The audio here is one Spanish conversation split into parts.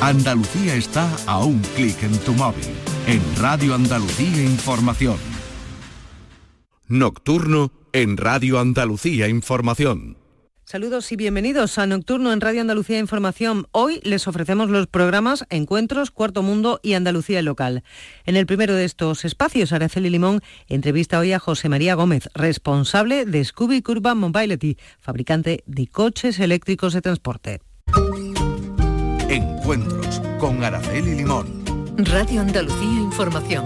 Andalucía está a un clic en tu móvil. En Radio Andalucía Información. Nocturno en Radio Andalucía Información. Saludos y bienvenidos a Nocturno en Radio Andalucía Información. Hoy les ofrecemos los programas Encuentros, Cuarto Mundo y Andalucía Local. En el primero de estos espacios, Araceli Limón entrevista hoy a José María Gómez, responsable de Scooby Curva Mobility, fabricante de coches eléctricos de transporte. Encuentros con Araceli Limón. Radio Andalucía Información.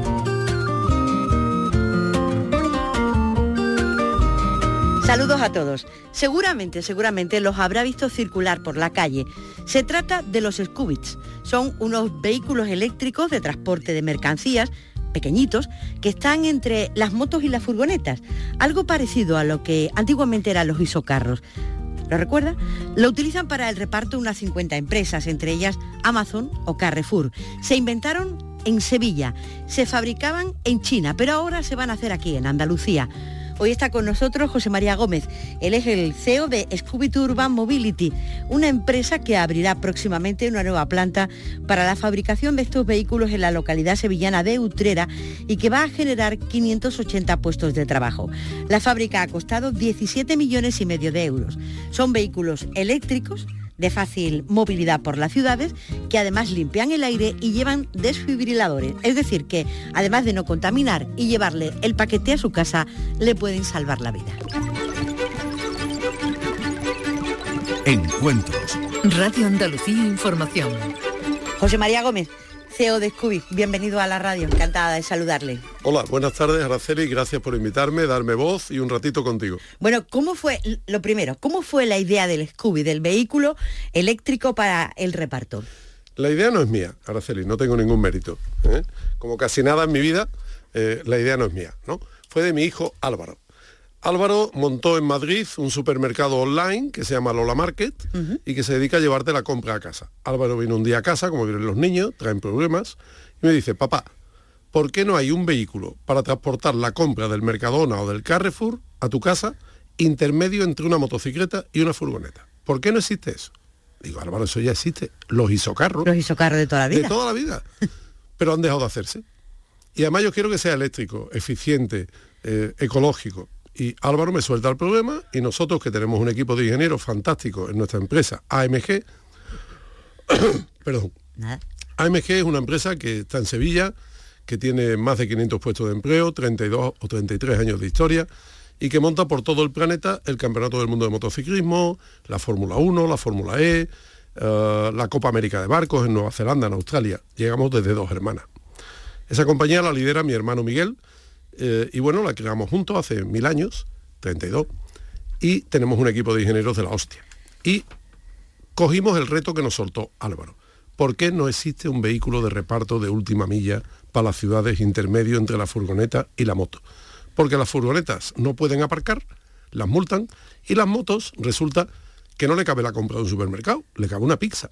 Saludos a todos. Seguramente, seguramente los habrá visto circular por la calle. Se trata de los Scubits. Son unos vehículos eléctricos de transporte de mercancías pequeñitos que están entre las motos y las furgonetas, algo parecido a lo que antiguamente eran los isocarros. ¿Lo recuerda? Lo utilizan para el reparto unas 50 empresas, entre ellas Amazon o Carrefour. Se inventaron en Sevilla, se fabricaban en China, pero ahora se van a hacer aquí, en Andalucía. Hoy está con nosotros José María Gómez. Él es el CEO de Scooby Urban Mobility, una empresa que abrirá próximamente una nueva planta para la fabricación de estos vehículos en la localidad sevillana de Utrera y que va a generar 580 puestos de trabajo. La fábrica ha costado 17 millones y medio de euros. Son vehículos eléctricos de fácil movilidad por las ciudades, que además limpian el aire y llevan desfibriladores. Es decir, que además de no contaminar y llevarle el paquete a su casa, le pueden salvar la vida. Encuentros. Radio Andalucía Información. José María Gómez, CEO de Scooby. Bienvenido a la radio, encantada de saludarle. Hola, buenas tardes Araceli, gracias por invitarme, darme voz y un ratito contigo. Bueno, ¿cómo fue, lo primero, cómo fue la idea del Scooby, del vehículo eléctrico para el reparto? La idea no es mía, Araceli, no tengo ningún mérito. ¿eh? Como casi nada en mi vida, eh, la idea no es mía, ¿no? Fue de mi hijo Álvaro. Álvaro montó en Madrid un supermercado online que se llama Lola Market y que se dedica a llevarte la compra a casa. Álvaro vino un día a casa, como vienen los niños, traen problemas, y me dice, papá, ¿por qué no hay un vehículo para transportar la compra del Mercadona o del Carrefour a tu casa intermedio entre una motocicleta y una furgoneta? ¿Por qué no existe eso? Digo, Álvaro, eso ya existe. Los isocarros. Los isocarros de toda la vida. De toda la vida. Pero han dejado de hacerse. Y además yo quiero que sea eléctrico, eficiente, eh, ecológico. Y Álvaro me suelta el problema y nosotros que tenemos un equipo de ingenieros fantástico en nuestra empresa AMG, perdón, AMG es una empresa que está en Sevilla, que tiene más de 500 puestos de empleo, 32 o 33 años de historia y que monta por todo el planeta el Campeonato del Mundo de Motociclismo, la Fórmula 1, la Fórmula E, eh, la Copa América de Barcos en Nueva Zelanda, en Australia. Llegamos desde dos hermanas. Esa compañía la lidera mi hermano Miguel, eh, y bueno, la creamos juntos hace mil años, 32, y tenemos un equipo de ingenieros de la hostia. Y cogimos el reto que nos soltó Álvaro. ¿Por qué no existe un vehículo de reparto de última milla para las ciudades intermedio entre la furgoneta y la moto? Porque las furgonetas no pueden aparcar, las multan, y las motos resulta que no le cabe la compra de un supermercado, le cabe una pizza.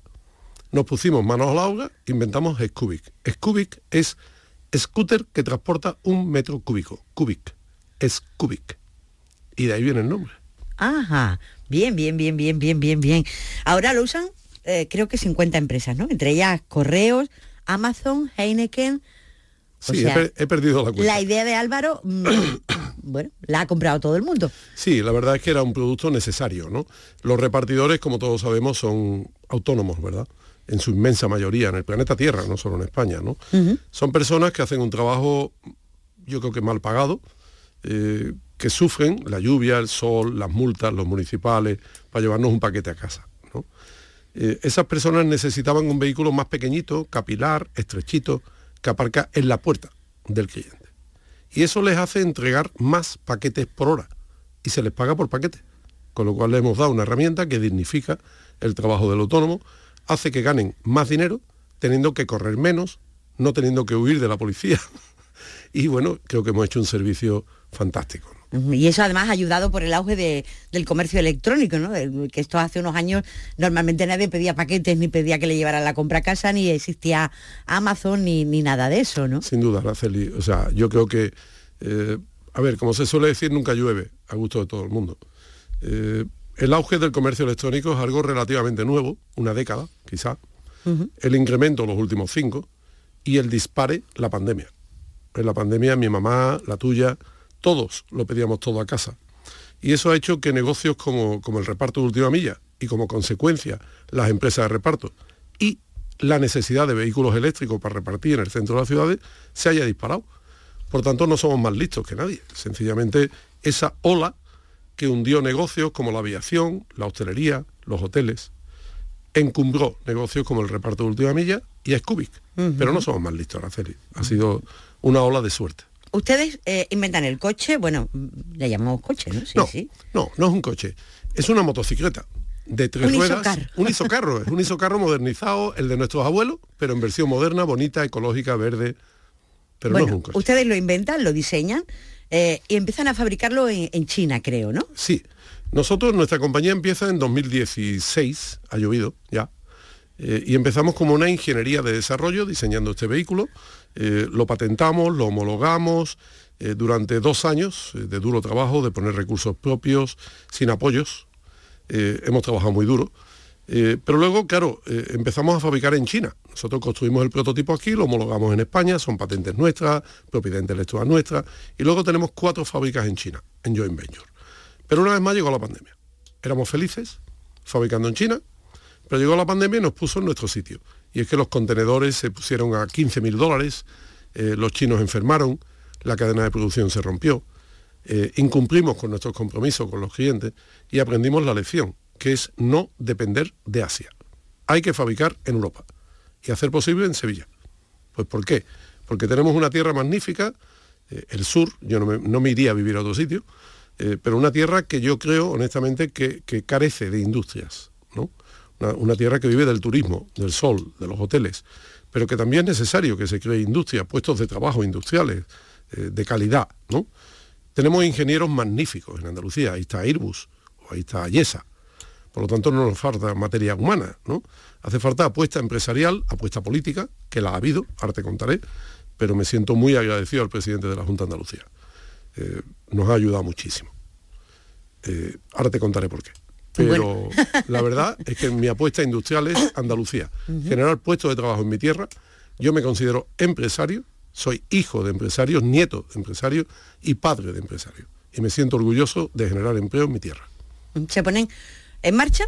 Nos pusimos manos a la obra, inventamos Scubic. Scubic es scooter que transporta un metro cúbico, cubic, es cubic. Y de ahí viene el nombre. Ajá, bien, bien, bien, bien, bien, bien, bien. Ahora lo usan eh, creo que 50 empresas, ¿no? Entre ellas Correos, Amazon, Heineken. sí, he, perdido la cuenta. La idea de Álvaro, mm, bueno, la ha comprado todo el mundo. Sí, la verdad es que era un producto necesario, ¿no? Los repartidores, como todos sabemos, son autónomos, ¿verdad? En su inmensa mayoría, en el planeta Tierra, no solo en España, ¿no? Son personas que hacen un trabajo, yo creo que mal pagado, eh, que sufren la lluvia, el sol, las multas, los municipales, para llevarnos un paquete a casa. Eh, esas personas necesitaban un vehículo más pequeñito, capilar, estrechito, que aparca en la puerta del cliente. Y eso les hace entregar más paquetes por hora y se les paga por paquete. Con lo cual le hemos dado una herramienta que dignifica el trabajo del autónomo, hace que ganen más dinero teniendo que correr menos, no teniendo que huir de la policía. y bueno, creo que hemos hecho un servicio fantástico. Y eso además ha ayudado por el auge del comercio electrónico, ¿no? que esto hace unos años normalmente nadie pedía paquetes ni pedía que le llevaran la compra a casa, ni existía Amazon ni, ni nada de eso, ¿no? Sin duda, Araceli. O sea, yo creo que, eh, a ver, como se suele decir, nunca llueve a gusto de todo el mundo. Eh, el auge del comercio electrónico es algo relativamente nuevo, una década quizá, el incremento los últimos cinco y el dispare la pandemia. En la pandemia mi mamá, la tuya, todos lo pedíamos todo a casa. Y eso ha hecho que negocios como, como el reparto de última milla y como consecuencia las empresas de reparto y la necesidad de vehículos eléctricos para repartir en el centro de las ciudades se haya disparado. Por tanto, no somos más listos que nadie. Sencillamente, esa ola que hundió negocios como la aviación, la hostelería, los hoteles, encumbró negocios como el reparto de última milla y Scubic. Pero no somos más listos, Araceli. Ha sido una ola de suerte. Ustedes eh, inventan el coche, bueno, le llamamos coche, ¿no? Sí, no, sí. no, no es un coche. Es una motocicleta de tres un ruedas. Isocarro. Un isocarro, es un isocarro modernizado, el de nuestros abuelos, pero en versión moderna, bonita, ecológica, verde. Pero bueno, no es un coche. Ustedes lo inventan, lo diseñan eh, y empiezan a fabricarlo en, China, creo, ¿no? Sí. Nosotros, nuestra compañía empieza en 2016, ha llovido ya, eh, y empezamos como una ingeniería de desarrollo diseñando este vehículo. Eh, lo patentamos, lo homologamos durante dos años de duro trabajo, de poner recursos propios, sin apoyos. hemos trabajado muy duro. Pero luego, claro, empezamos a fabricar en China. Nosotros construimos el prototipo aquí, lo homologamos en España, son patentes nuestras, propiedad intelectual nuestra, y luego tenemos cuatro fábricas en China, en joint venture. Pero una vez más llegó la pandemia. Éramos felices fabricando en China, pero llegó la pandemia y nos puso en nuestro sitio. Y es que los contenedores se pusieron a 15 mil dólares, eh, los chinos enfermaron, la cadena de producción se rompió, eh, incumplimos con nuestros compromisos con los clientes y aprendimos la lección, que es no depender de Asia. Hay que fabricar en Europa y hacer posible en Sevilla. Pues ¿por qué? Porque tenemos una tierra magnífica, eh, el sur, yo no me, iría a vivir a otro sitio, eh, pero una tierra que yo creo, honestamente, que, carece de industrias, ¿no? Una, tierra que vive del turismo, del sol, de los hoteles, pero que también es necesario que se cree industria, puestos de trabajo industriales, eh, de calidad, ¿no? Tenemos ingenieros magníficos en Andalucía, ahí está Airbus, ahí está Ayesa, por lo tanto no nos falta materia humana, ¿no? Hace falta apuesta empresarial, apuesta política, que la ha habido, ahora te contaré, pero me siento muy agradecido al presidente de la Junta de Andalucía. Eh, nos ha ayudado muchísimo. Eh, ahora te contaré por qué. Pero bueno. la verdad es que mi apuesta industrial es Andalucía. Uh -huh. Generar puestos de trabajo en mi tierra. Yo me considero empresario, soy hijo de empresarios, nieto de empresarios y padre de empresarios. Y me siento orgulloso de generar empleo en mi tierra. Se ponen en marcha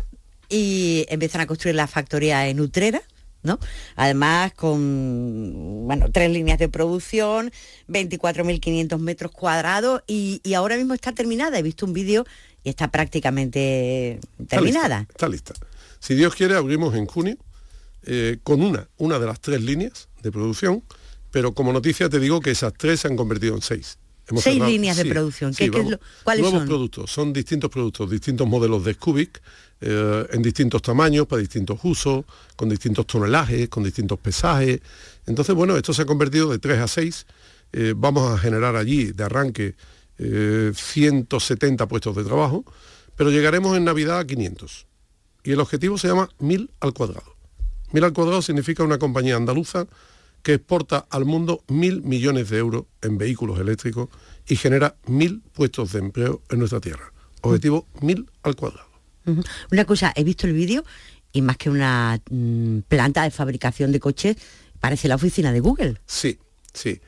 y empiezan a construir la factoría en Utrera, ¿no? Además, con bueno, tres líneas de producción, 24.500 metros cuadrados y, y, ahora mismo está terminada. He visto un vídeo y está prácticamente terminada. Está lista, está lista. Si Dios quiere, abrimos en junio eh, con una, una de las tres líneas de producción, pero como noticia te digo que esas tres se han convertido en seis. Hemos seis cerrado, líneas de producción. Sí, ¿Qué, vamos, ¿qué es lo, ¿Cuáles nuevos son? productos, son distintos productos, distintos modelos de Scubic, eh, en distintos tamaños, para distintos usos, con distintos tonelajes, con distintos pesajes. Entonces, bueno, esto se ha convertido de 3 a 6. Eh, vamos a generar allí, de arranque, eh, 170 puestos de trabajo, pero llegaremos en Navidad a 500. Y el objetivo se llama 1000 al cuadrado. 1000 al cuadrado significa una compañía andaluza que exporta al mundo mil millones de euros en vehículos eléctricos y genera mil puestos de empleo en nuestra tierra. Objetivo mil al cuadrado. Una cosa, he visto el vídeo y más que una mmm, planta de fabricación de coches, parece la oficina de Google. Sí, sí.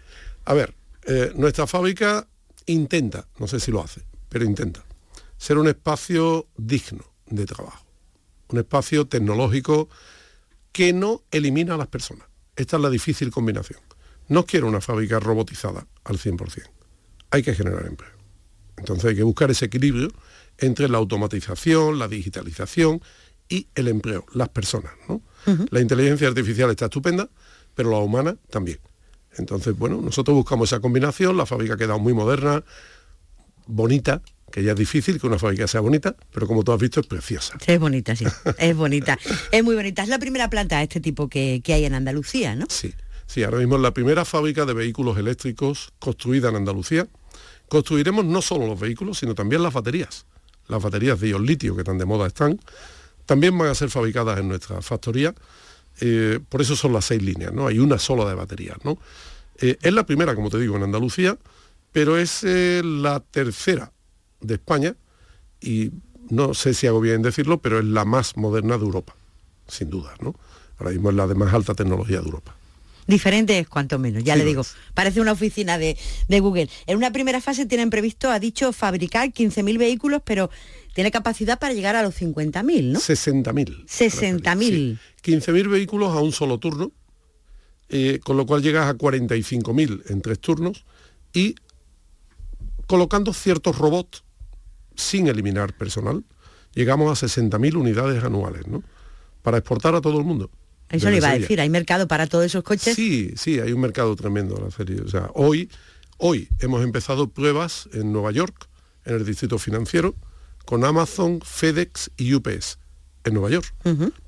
A ver, eh, nuestra fábrica intenta, no sé si lo hace, pero intenta, ser un espacio digno de trabajo, un espacio tecnológico que no elimina a las personas. Esta es la difícil combinación. No quiero una fábrica robotizada al 100%. Hay que generar empleo. Entonces hay que buscar ese equilibrio entre la automatización, la digitalización y el empleo, las personas. ¿no? Uh -huh. La inteligencia artificial está estupenda, pero la humana también. Entonces, bueno, nosotros buscamos esa combinación, la fábrica ha quedado muy moderna, bonita, que ya es difícil que una fábrica sea bonita, pero como tú has visto es preciosa. Es bonita, sí, es bonita. es muy bonita. Es la primera planta de este tipo que, que hay en Andalucía, ¿no? Sí, sí, ahora mismo es la primera fábrica de vehículos eléctricos construida en Andalucía. Construiremos no solo los vehículos, sino también las baterías. Las baterías de ion litio que tan de moda están, también van a ser fabricadas en nuestra factoría. Eh, por eso son las seis líneas, ¿no? Hay una sola de baterías, ¿no? Eh, es la primera, como te digo, en Andalucía, pero es eh, la tercera de España y no sé si hago bien en decirlo, pero es la más moderna de Europa, sin duda, ¿no? Ahora mismo es la de más alta tecnología de Europa. Diferente es cuanto menos, ya Sí, le digo. Parece una oficina de, de Google. En una primera fase tienen previsto, ha dicho, fabricar 15.000 vehículos, pero tiene capacidad para llegar a los 50.000, ¿no? 60.000. 60.000. Sí. 15.000 vehículos a un solo turno, eh, con lo cual llegas a 45.000 en tres turnos y colocando ciertos robots sin eliminar personal, llegamos a 60.000 unidades anuales, ¿no? Para exportar a todo el mundo. Eso le iba a decir, hay mercado para todos esos coches. Sí, sí, hay un mercado tremendo la serie. O sea, hoy, hoy hemos empezado pruebas en Nueva York, en el distrito financiero, con Amazon, FedEx y UPS en Nueva York.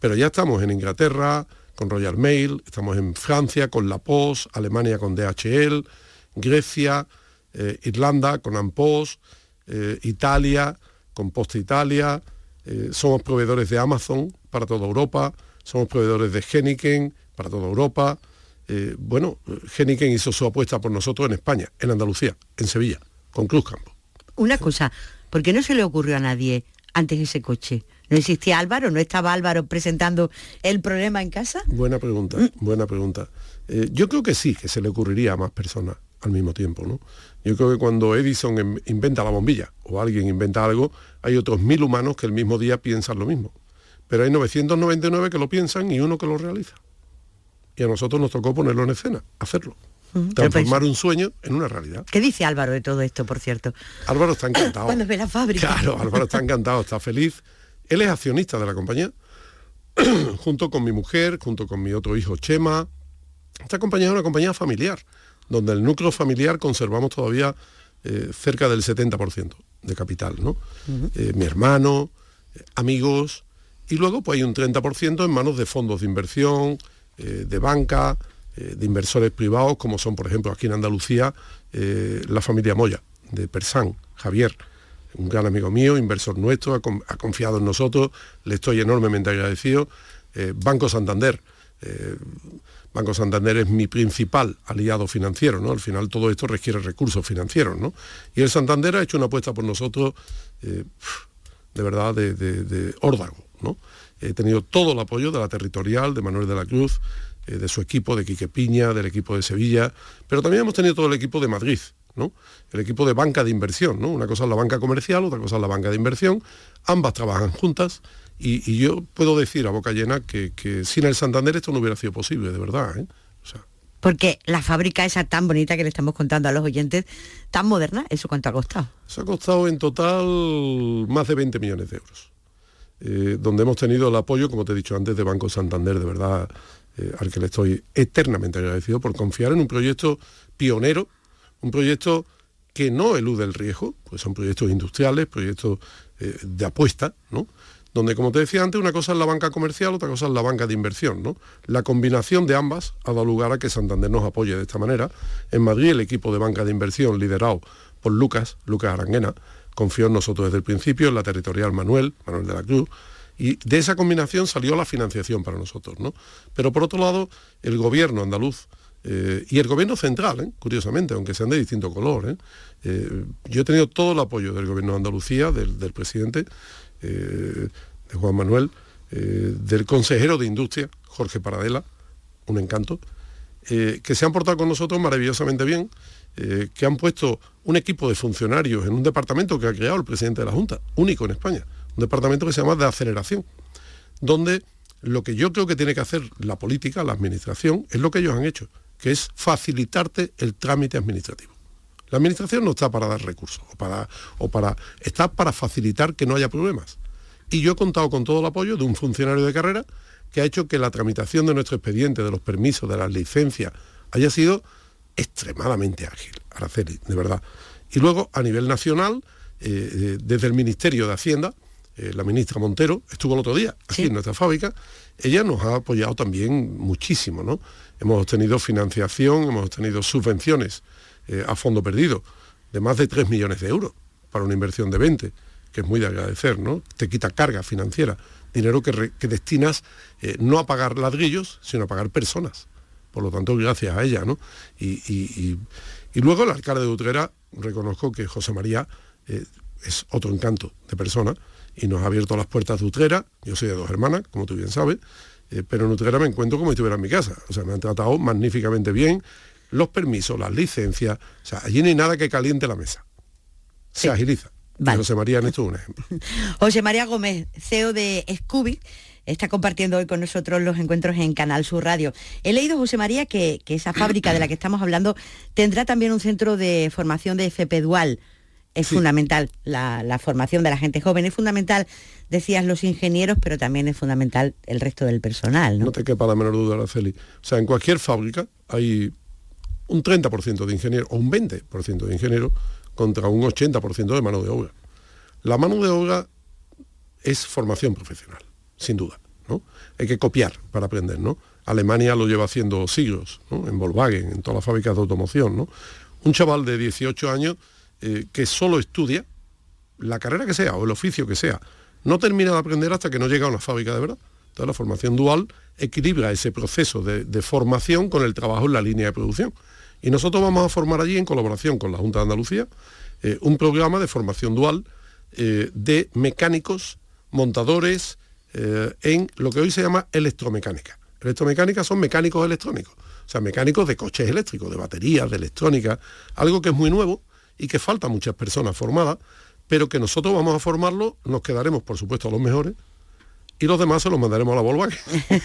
Pero ya estamos en Inglaterra con Royal Mail, estamos en Francia con La Poste, Alemania con DHL, Grecia, eh, Irlanda con Ampost, eh, Italia con Posta Italia, eh, somos proveedores de Amazon para toda Europa, somos proveedores de Heineken para toda Europa. Eh, bueno, Heineken hizo su apuesta por nosotros en España, en Andalucía, en Sevilla, con Cruz Campo. Una cosa, ¿por qué no se le ocurrió a nadie antes ese coche? ¿No existía Álvaro? ¿No estaba Álvaro presentando el problema en casa? Buena pregunta, buena pregunta. Eh, yo creo que sí, que se le ocurriría a más personas al mismo tiempo, ¿no? Yo creo que cuando Edison em- inventa la bombilla o alguien inventa algo, hay otros mil humanos que el mismo día piensan lo mismo. Pero hay 999 que lo piensan y uno que lo realiza. Y a nosotros nos tocó ponerlo en escena, hacerlo. Transformar un sueño en una realidad. ¿Qué dice Álvaro de todo esto, por cierto? Álvaro está encantado. Cuando ve la fábrica. Claro, Álvaro está encantado, está feliz. Él es accionista de la compañía, junto con mi mujer, junto con mi otro hijo Chema. Esta compañía es una compañía familiar, donde el núcleo familiar conservamos todavía eh, cerca del 70% de capital, ¿no? Eh, mi hermano, eh, amigos, y luego pues hay un 30% en manos de fondos de inversión, de banca, de inversores privados, como son, por ejemplo, aquí en Andalucía, la familia Moya, de Persán, Javier, un gran amigo mío, inversor nuestro, ha, con- ha confiado en nosotros, le estoy enormemente agradecido. Banco Santander, eh, Banco Santander es mi principal aliado financiero, ¿no? Al final todo esto requiere recursos financieros, ¿no? Y el Santander ha hecho una apuesta por nosotros, eh, de verdad, de, órdago, ¿no? He tenido todo el apoyo de la territorial, de Manuel de la Cruz, eh, de su equipo, de Quique Piña, del equipo de Sevilla, pero también hemos tenido todo el equipo de Madrid, ¿no? El equipo de banca de inversión, ¿no? Una cosa es la banca comercial, otra cosa es la banca de inversión, ambas trabajan juntas y, y yo puedo decir a boca llena que, que sin el Santander esto no hubiera sido posible, de verdad, ¿eh? O sea, Porque la fábrica esa tan bonita que le estamos contando a los oyentes, tan moderna, ¿eso cuánto ha costado? Se ha costado en total más de 20 millones de euros, eh, donde hemos tenido el apoyo, como te he dicho antes, de Banco Santander, de verdad, eh, al que le estoy eternamente agradecido por confiar en un proyecto pionero, un proyecto que no elude el riesgo, pues son proyectos industriales, proyectos eh, de apuesta, ¿no? Donde, como te decía antes, una cosa es la banca comercial, otra cosa es la banca de inversión, ¿no? La combinación de ambas ha dado lugar a que Santander nos apoye de esta manera. En Madrid, el equipo de banca de inversión liderado por Lucas, Lucas Aranguena, confió en nosotros desde el principio, en la territorial Manuel, Manuel de la Cruz, y de esa combinación salió la financiación para nosotros, ¿no? Pero por otro lado, el gobierno andaluz eh, y el gobierno central, ¿eh? curiosamente, aunque sean de distinto color, ¿eh? Yo he tenido todo el apoyo del gobierno de Andalucía, del, del presidente, eh, de Juan Manuel, eh, del consejero de Industria, Jorge Paradela, un encanto, eh, que se han portado con nosotros maravillosamente bien, que han puesto un equipo de funcionarios en un departamento que ha creado el presidente de la Junta, único en España, un departamento que se llama de aceleración, donde lo que yo creo que tiene que hacer la política, la administración, es lo que ellos han hecho, que es facilitarte el trámite administrativo. La administración no está para dar recursos o para, o para está para facilitar que no haya problemas. Y yo he contado con todo el apoyo de un funcionario de carrera que ha hecho que la tramitación de nuestro expediente, de los permisos, de las licencias, haya sido extremadamente ágil, Araceli, de verdad. Y luego, a nivel nacional, eh, eh, desde el Ministerio de Hacienda, eh, la ministra Montero estuvo el otro día aquí Sí. en nuestra fábrica, ella nos ha apoyado también muchísimo, ¿no? Hemos obtenido financiación, hemos obtenido subvenciones eh, a fondo perdido de más de 3 millones de euros para una inversión de 20, que es muy de agradecer, ¿no? Te quita carga financiera, dinero que, destinas eh, no a pagar ladrillos, sino a pagar personas. Por lo tanto, gracias a ella, ¿no? Y, luego el alcalde de Utrera, reconozco que José María eh, es otro encanto de persona y nos ha abierto las puertas de Utrera, yo soy de dos hermanas, como tú bien sabes, pero en Utrera me encuentro como si estuviera en mi casa. O sea, me han tratado magníficamente bien, los permisos, las licencias, o sea, allí no hay nada que caliente la mesa. Se agiliza. José María en esto es un ejemplo. José María Gómez, CEO de Scooby, está compartiendo hoy con nosotros los encuentros en Canal Sur Radio. He leído, José María, que, esa fábrica de la que estamos hablando tendrá también un centro de formación de FP Dual. Es fundamental, la, formación de la gente joven es fundamental, decías los ingenieros, pero también es fundamental el resto del personal. No, no te quepa la menor duda, Araceli. O sea, en cualquier fábrica hay un 30% de ingenieros o un 20% de ingenieros contra un 80% de mano de obra. La mano de obra es formación profesional, sin duda. ¿no? Hay que copiar para aprender. ¿no? Alemania lo lleva haciendo siglos, en Volkswagen, en todas las fábricas de automoción. ¿no? Un chaval de 18 años eh, que solo estudia, la carrera que sea o el oficio que sea, no termina de aprender hasta que no llega a una fábrica de verdad. Entonces la formación dual equilibra ese proceso de formación con el trabajo en la línea de producción. Y nosotros vamos a formar allí, en colaboración con la Junta de Andalucía, eh, un programa de formación dual eh, de mecánicos, montadores, eh, en lo que hoy se llama electromecánica. Electromecánica son mecánicos electrónicos, o sea, mecánicos de coches eléctricos, de baterías, de electrónica, algo que es muy nuevo y que falta muchas personas formadas, pero que nosotros vamos a formarlo, nos quedaremos, por supuesto, a los mejores, y los demás se los mandaremos a la Volkswagen.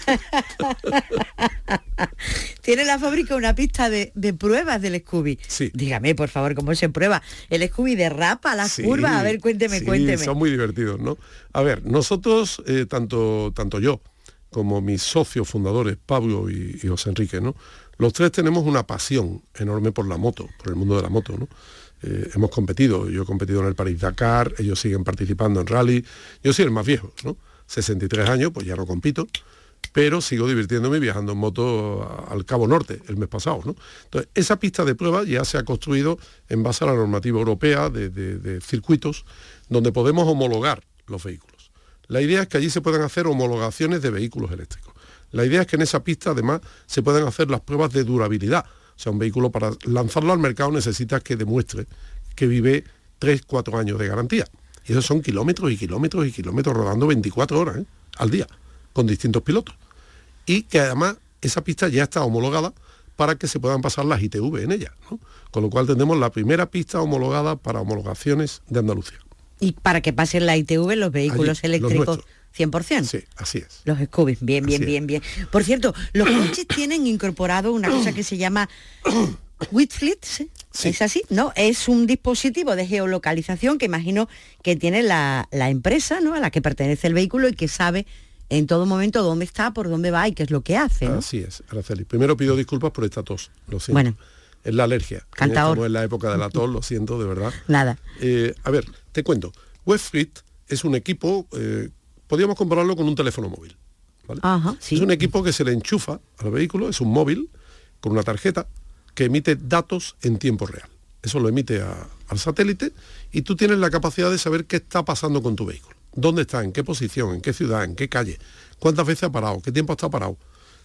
Tiene la fábrica una pista de, pruebas del Scooby. Sí. Dígame, por favor, cómo se prueba. El Scooby derrapa las curvas. A ver, cuénteme, sí, cuénteme. Son muy divertidos, ¿no? A ver, nosotros, eh, tanto, tanto yo como mis socios fundadores, Pablo y, José Enrique, ¿no? Los tres tenemos una pasión enorme por la moto, por el mundo de la moto, ¿no? Eh, hemos competido, yo he competido en el París Dakar, ellos siguen participando en rally, yo soy el más viejo, ¿no? 63 años, pues ya no compito, pero sigo divirtiéndome viajando en moto al Cabo Norte el mes pasado. ¿no? Entonces, esa pista de prueba ya se ha construido en base a la normativa europea de, circuitos donde podemos homologar los vehículos. La idea es que allí se puedan hacer homologaciones de vehículos eléctricos. La idea es que en esa pista además se puedan hacer las pruebas de durabilidad. O sea, un vehículo para lanzarlo al mercado necesita que demuestre que vive 3, 4 años de garantía. Y esos son kilómetros y kilómetros y kilómetros rodando 24 horas ¿eh? al día, con distintos pilotos. Y que además esa pista ya está homologada para que se puedan pasar las ITV en ella. Con lo cual tenemos la primera pista homologada para homologaciones de Andalucía. Y para que pasen la ITV los vehículos eléctricos 100%. Sí, así es. Los Scooby, bien, bien, bien, bien. Por cierto, los coches tienen incorporado una cosa que se llama Whitfleet, ¿sí? ¿es así? ¿No? Es un dispositivo de geolocalización que imagino que tiene la, empresa ¿no? a la que pertenece el vehículo y que sabe en todo momento dónde está, por dónde va y qué es lo que hace. Así es, Araceli. Primero pido disculpas por esta tos, lo siento. Bueno. Es la alergia. Cantador. Como en la época de la tos, lo siento, de verdad. Nada. Eh, a ver, te cuento. Webfleet es un equipo, eh, podríamos compararlo con un teléfono móvil. Es un equipo que se le enchufa al vehículo, es un móvil con una tarjeta que emite datos en tiempo real. Eso lo emite al satélite y tú tienes la capacidad de saber qué está pasando con tu vehículo. ¿Dónde está? ¿En qué posición? ¿En qué ciudad? ¿En qué calle? ¿Cuántas veces ha parado? ¿Qué tiempo está parado?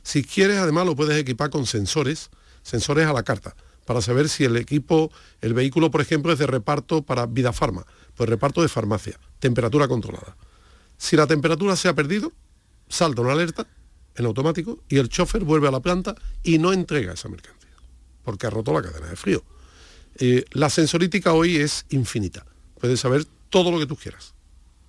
Si quieres, además lo puedes equipar con sensores, sensores a la carta, para saber si el equipo, el vehículo, por ejemplo, es de reparto para vida farma, pues reparto de farmacia, temperatura controlada. Si la temperatura se ha perdido, salta una alerta en automático y el chofer vuelve a la planta y no entrega esa mercancía porque ha roto la cadena de frío. Eh, la sensorítica hoy es infinita. Puedes saber todo lo que tú quieras.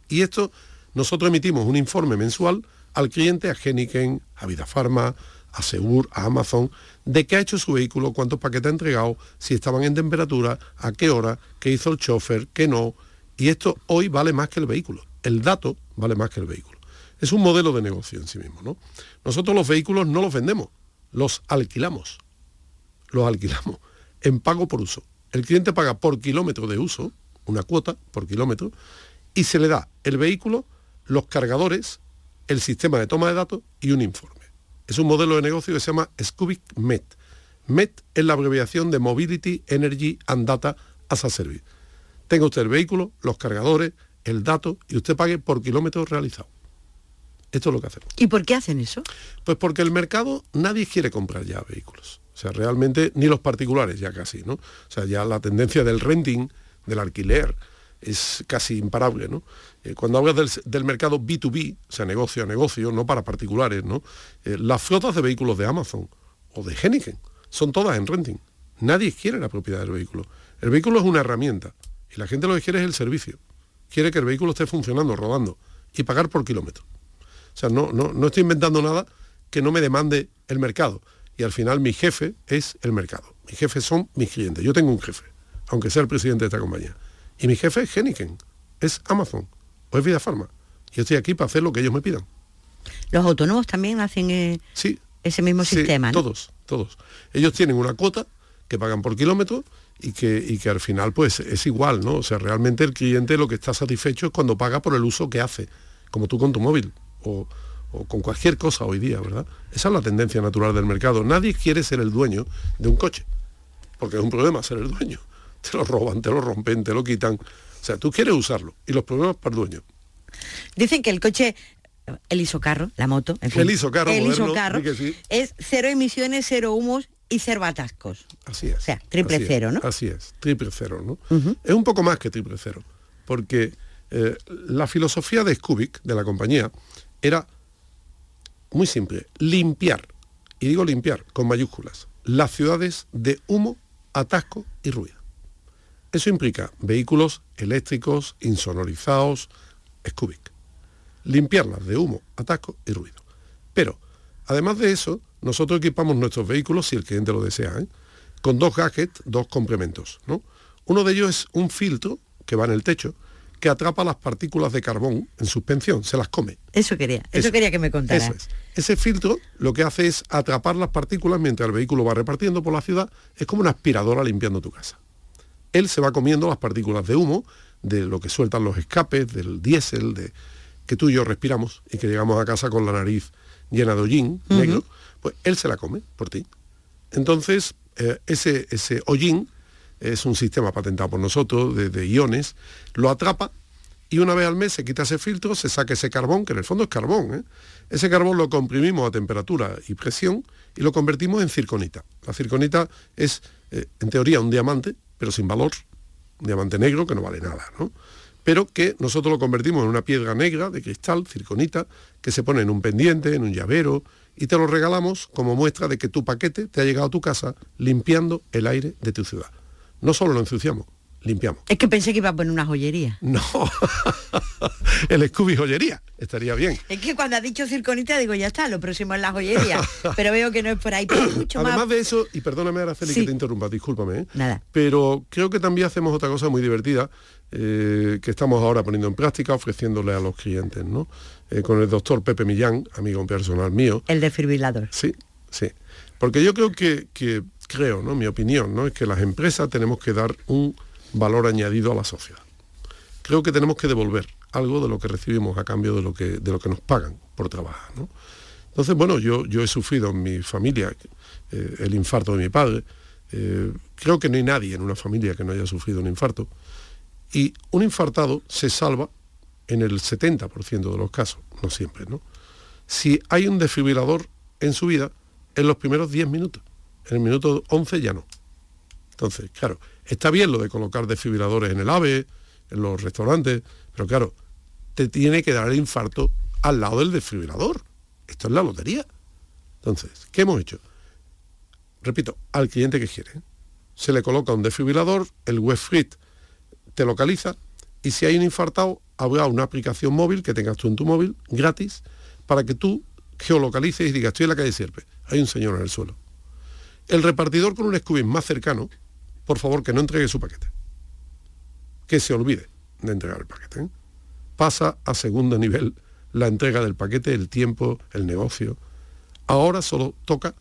Y esto, nosotros emitimos un informe mensual al cliente, a Geniken, a Vidafarma, a Segur, a Amazon, de qué ha hecho su vehículo, cuántos paquetes ha entregado, si estaban en temperatura, a qué hora, qué hizo el chofer, qué no. Y esto hoy vale más que el vehículo. El dato vale más que el vehículo. Es un modelo de negocio en sí mismo. ¿no? Nosotros los vehículos no los vendemos, los alquilamos los alquilamos en pago por uso. El cliente paga por kilómetro de uso, una cuota por kilómetro, y se le da el vehículo, los cargadores, el sistema de toma de datos y un informe. Es un modelo de negocio que se llama Scubic MET. MET es la abreviación de Mobility, Energy and Data as a Service. Tenga usted el vehículo, los cargadores, el dato y usted pague por kilómetro realizado. Esto es lo que hacemos. ¿Y por qué hacen eso? Pues porque el mercado, nadie quiere comprar ya vehículos. O sea, realmente ni los particulares ya casi, ¿no? O sea, ya la tendencia del renting, del alquiler, es casi imparable, ¿no? Eh, cuando hablas del, mercado B2B, o sea, negocio a negocio, no para particulares, ¿no? Eh, las flotas de vehículos de Amazon o de Henneken son todas en renting. Nadie quiere la propiedad del vehículo. El vehículo es una herramienta y la gente lo que quiere es el servicio. Quiere que el vehículo esté funcionando, rodando y pagar por kilómetro. O sea, no, no, no estoy inventando nada que no me demande el mercado. Y al final mi jefe es el mercado. Mis jefes son mis clientes. Yo tengo un jefe, aunque sea el presidente de esta compañía. Y mi jefe es Henneken, es Amazon o es Vida Pharma. Yo estoy aquí para hacer lo que ellos me pidan. ¿Los autónomos también hacen eh, ese mismo sistema? Todos, todos. Ellos tienen una cuota que pagan por kilómetro y que, que al final pues es igual, ¿no? O sea, realmente el cliente lo que está satisfecho es cuando paga por el uso que hace, como tú con tu móvil o, o con cualquier cosa hoy día, ¿verdad? Esa es la tendencia natural del mercado. Nadie quiere ser el dueño de un coche, porque es un problema ser el dueño. Te lo roban, te lo rompen, te lo quitan. O sea, tú quieres usarlo y los problemas para el dueño. Dicen que el coche el isocarro, la moto, en fin, el isocarro, el isocarro es cero emisiones, cero humos y cero atascos. Así es. O sea, triple cero, ¿no? Así es, triple cero, ¿no? Es un poco más que triple cero, porque eh, la filosofía de Scubik, de la compañía, era muy simple, limpiar, y digo limpiar con mayúsculas, las ciudades de humo, atasco y ruido. Eso implica vehículos eléctricos, insonorizados, Scubik limpiarlas de humo, atasco y ruido. Pero, además de eso, nosotros equipamos nuestros vehículos, si el cliente lo desea, ¿eh? con dos gadgets, dos complementos. ¿no? Uno de ellos es un filtro que va en el techo, que atrapa las partículas de carbón en suspensión, se las come. Eso quería, eso, quería que me contara. Ese filtro lo que hace es atrapar las partículas mientras el vehículo va repartiendo por la ciudad, es como una aspiradora limpiando tu casa. Él se va comiendo las partículas de humo, de lo que sueltan los escapes, del diésel, de, que tú y yo respiramos y que llegamos a casa con la nariz llena de hollín negro, pues él se la come por ti. Entonces, eh, ese, ese hollín es un sistema patentado por nosotros de, iones, lo atrapa y una vez al mes se quita ese filtro, se saca ese carbón, que en el fondo es carbón. ¿eh? Ese carbón lo comprimimos a temperatura y presión y lo convertimos en circonita. La circonita es, eh, en teoría, un diamante, pero sin valor, un diamante negro que no vale nada. ¿no? pero que nosotros lo convertimos en una piedra negra de cristal, circonita, que se pone en un pendiente, en un llavero, y te lo regalamos como muestra de que tu paquete te ha llegado a tu casa limpiando el aire de tu ciudad. No solo lo ensuciamos, limpiamos. Es que pensé que iba a poner una joyería. No, el Scooby joyería, estaría bien. Es que cuando ha dicho circonita digo, ya está, lo próximo es la joyería, pero veo que no es por ahí, pero mucho Además de eso, y perdóname Araceli que te interrumpa, discúlpame, ¿eh? Nada. pero creo que también hacemos otra cosa muy divertida, eh, que estamos ahora poniendo en práctica, ofreciéndole a los clientes, ¿no? Eh, con el doctor Pepe Millán, amigo personal mío. El desfibrilador. Sí, sí. Porque yo creo que, que creo, ¿no? Mi opinión, ¿no? Es que las empresas tenemos que dar un valor añadido a la sociedad. Creo que tenemos que devolver algo de lo que recibimos a cambio de lo que, de lo que nos pagan por trabajar. Entonces, bueno, yo, yo he sufrido en mi familia eh, el infarto de mi padre. Eh, creo que no hay nadie en una familia que no haya sufrido un infarto. Y un infartado se salva en el 70% de los casos, no siempre, ¿no? Si hay un desfibrilador en su vida, en los primeros 10 minutos. En el minuto 11 ya no. Entonces, claro, Está bien lo de colocar desfibriladores en el AVE, en los restaurantes, pero claro, te tiene que dar el infarto al lado del desfibrilador. Esto es la lotería. Entonces, ¿qué hemos hecho? Repito, al cliente que quiere. Se le coloca un desfibrilador, el WebFrit te localiza y si hay un infartado, habrá una aplicación móvil que tengas tú en tu móvil, gratis, para que tú geolocalices y digas, estoy en la calle Sierpe, hay un señor en el suelo. El repartidor con un Scooby más cercano por favor que no entregue su paquete. Que se olvide de entregar el paquete. ¿eh? Pasa a segundo nivel la entrega del paquete, el tiempo, el negocio. Ahora solo toca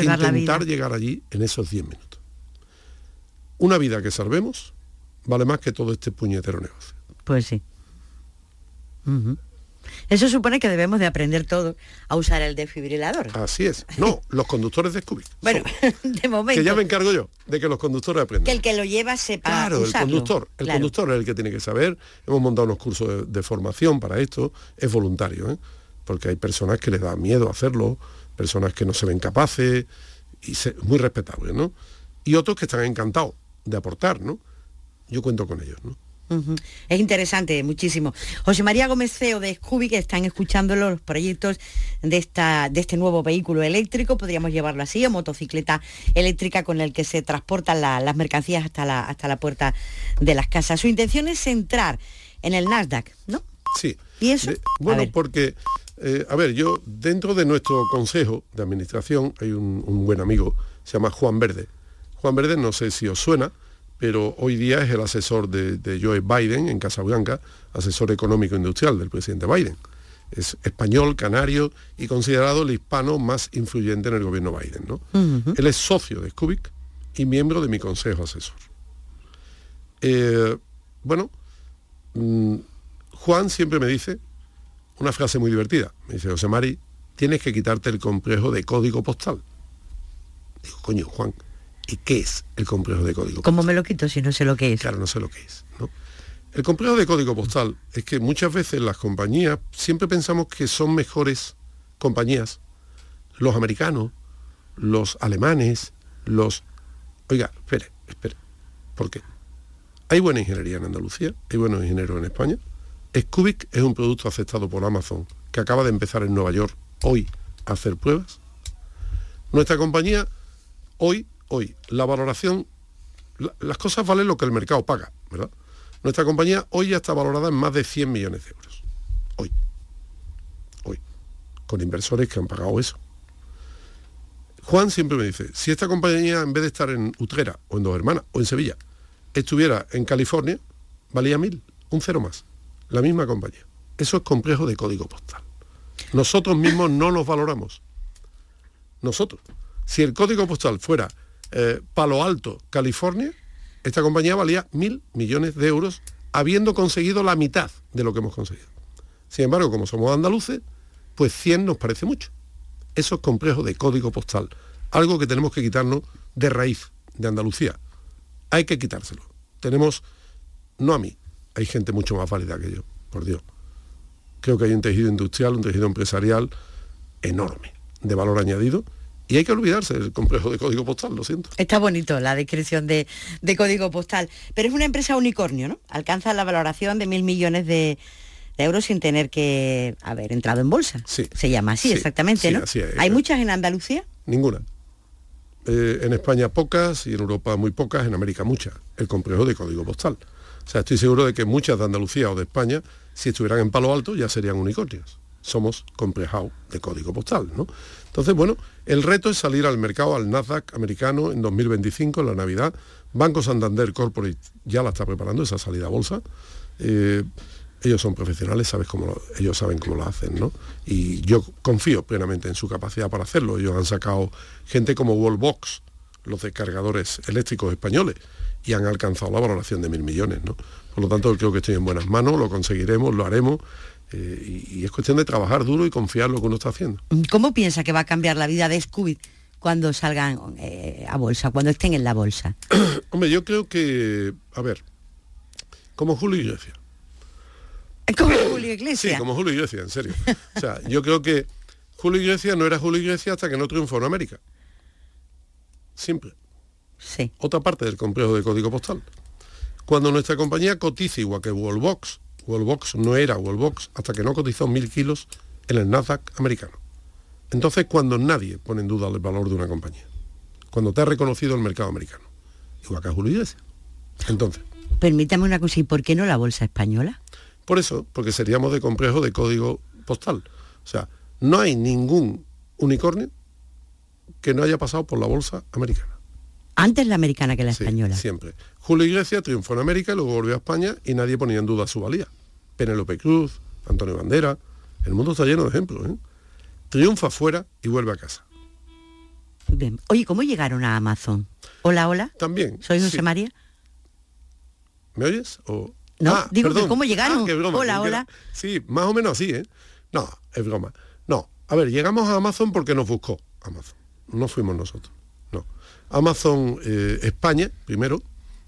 intentar llegar allí en esos 10 minutos. Una vida que salvemos vale más que todo este puñetero negocio. Pues sí. Eso supone que debemos de aprender todo a usar el desfibrilador. Así es. No, los conductores de Scooby. Bueno, de momento. Que ya me encargo yo de que los conductores aprendan. Que el que lo lleva sepa Claro, el conductor. El conductor es el que tiene que saber. Hemos montado unos cursos de, formación para esto. Es voluntario, ¿eh? porque hay personas que les da miedo hacerlo, personas que no se ven capaces, y es muy respetable, ¿no? Y otros que están encantados de aportar, ¿no? Yo cuento con ellos, ¿no? Es interesante, muchísimo. José María Gómez Ceo de Scooby, que están escuchando los proyectos de, esta, de este nuevo vehículo eléctrico, podríamos llevarlo así, o motocicleta eléctrica con el que se transportan la- las mercancías hasta la, hasta la puerta de las casas. Su intención es entrar en el Nasdaq, ¿no? Sí. ¿Y eso? De- bueno, porque, eh, a ver, yo dentro de nuestro consejo de administración hay un, un buen amigo, se llama Juan Verde. Juan Verde, no sé si os suena, pero hoy día es el asesor de, de Joe Biden en Casablanca, asesor económico industrial del presidente Biden. Es español, canario y considerado el hispano más influyente en el gobierno Biden. ¿no? Él es socio de Scubik y miembro de mi consejo asesor. Eh, bueno, mm, Juan siempre me dice una frase muy divertida. Me dice, José Mari, tienes que quitarte el complejo de código postal. Digo, coño, Juan, ¿y qué es el complejo de código postal? ¿Cómo me lo quito si no sé lo que es? Claro, no sé lo que es. ¿no? El complejo de código postal es que muchas veces las compañías siempre pensamos que son mejores compañías los americanos, los alemanes, los... Oiga, espere, espere. ¿Por qué? Hay buena ingeniería en Andalucía, hay buenos ingenieros en España. Scubic es un producto aceptado por Amazon que acaba de empezar en Nueva York hoy a hacer pruebas. Nuestra compañía, hoy, hoy, la valoración, la- las cosas valen lo que el mercado paga, ¿verdad? Nuestra compañía hoy ya está valorada en más de 100 millones de euros. Hoy. Hoy. Con inversores que han pagado eso. Juan siempre me dice, si esta compañía en vez de estar en Utrera o en Dos Hermanas o en Sevilla, estuviera en California, valía mil, un cero más. La misma compañía. Eso es complejo de código postal. Nosotros mismos no nos valoramos. Nosotros. Si el código postal fuera eh, Palo Alto, California, esta compañía valía mil millones de euros habiendo conseguido la mitad de lo que hemos conseguido. Sin embargo, como somos andaluces, pues 100 nos parece mucho. Eso es complejo de código postal. Algo que tenemos que quitarnos de raíz, de Andalucía. Hay que quitárselo. Tenemos, no a mí, hay gente mucho más válida que yo, por Dios. Creo que hay un tejido industrial, un tejido empresarial enorme, de valor añadido, y hay que olvidarse del complejo de código postal, lo siento. Está bonito la descripción de, de código postal, pero es una empresa unicornio, ¿no? Alcanza la valoración de mil millones de, de euros sin tener que haber entrado en bolsa. Sí. Se llama así, Sí, exactamente, sí, ¿no? así es. ¿Hay muchas en Andalucía? Ninguna. Eh, en España pocas y en Europa muy pocas, en América muchas. El complejo de código postal. O sea, estoy seguro de que muchas de Andalucía o de España, si estuvieran en Palo Alto, ya serían unicornios. Somos complejado de código postal, ¿no? Entonces, bueno, el reto es salir al mercado, al Nasdaq americano en 2025, en la Navidad. Banco Santander Corporate ya la está preparando, esa salida a bolsa. Eh, ellos son profesionales, sabes cómo lo- ellos saben cómo lo hacen, ¿no? Y yo confío plenamente en su capacidad para hacerlo. Ellos han sacado gente como Wallbox, los descargadores eléctricos españoles, y han alcanzado la valoración de mil millones, ¿no? Por lo tanto, creo que estoy en buenas manos, lo conseguiremos, lo haremos, eh, y, y es cuestión de trabajar duro y confiar en lo que uno está haciendo. ¿Cómo piensa que va a cambiar la vida de Scooby cuando salgan eh, a bolsa, cuando estén en la bolsa? Hombre, yo creo que, a ver, como Julio Iglesias. Como Julio Sí, Iglesias. como Julio Iglesias, en serio. O sea, yo creo que Julio Iglesias no era Julio Iglesias hasta que no triunfó en América. Siempre. Sí. Otra parte del complejo de código postal. Cuando nuestra compañía cotiza igual que Wallbox, Wallbox no era Wallbox hasta que no cotizó mil kilos en el Nasdaq americano. Entonces, cuando nadie pone en duda el valor de una compañía, cuando te ha reconocido el mercado americano, igual que a Julio Iglesias. Entonces, Permítame una cosa, ¿y por qué no la bolsa española? Por eso, porque seríamos de complejo de código postal. O sea, no hay ningún unicornio que no haya pasado por la bolsa americana. Antes la americana que la Sí, española. siempre. Julio Iglesias triunfó en América y luego volvió a España y nadie ponía en duda su valía. Penélope Cruz, Antonio Bandera, el mundo está lleno de ejemplos. ¿eh? Triunfa fuera y vuelve a casa. Bien. Oye, ¿cómo llegaron a Amazon? Hola, hola. También. Soy José sí. María. ¿Me oyes? O... No, digo que ¿cómo llegaron? Ah, qué broma, Hola, hola. Sí, más o menos así, ¿eh? No, es broma. No, a ver, llegamos a Amazon porque nos buscó Amazon. No fuimos nosotros. No. Amazon eh, España, primero,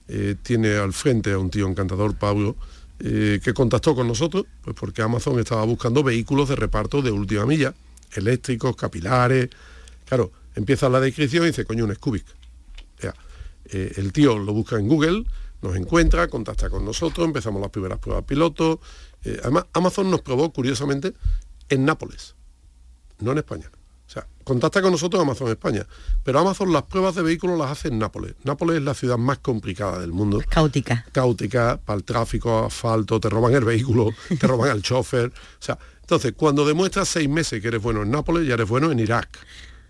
eh, tiene al frente a un tío encantador, Pablo, eh, que contactó con nosotros, pues porque Amazon estaba buscando vehículos de reparto de última milla, eléctricos, capilares. Claro, empieza la descripción y dice, coño, un. Eh, el tío lo busca en Google, nos encuentra, contacta con nosotros, empezamos las primeras pruebas piloto. Además, Amazon nos probó, curiosamente, en Nápoles, no en España. O sea, contacta con nosotros Amazon España, pero Amazon las pruebas de vehículos las hace en Nápoles. Nápoles es la ciudad más complicada del mundo. Caótica. Caótica, para el tráfico, asfalto, te roban el vehículo, te roban al chofer. O sea, entonces, cuando demuestras seis meses que eres bueno en Nápoles, ya eres bueno en Irak.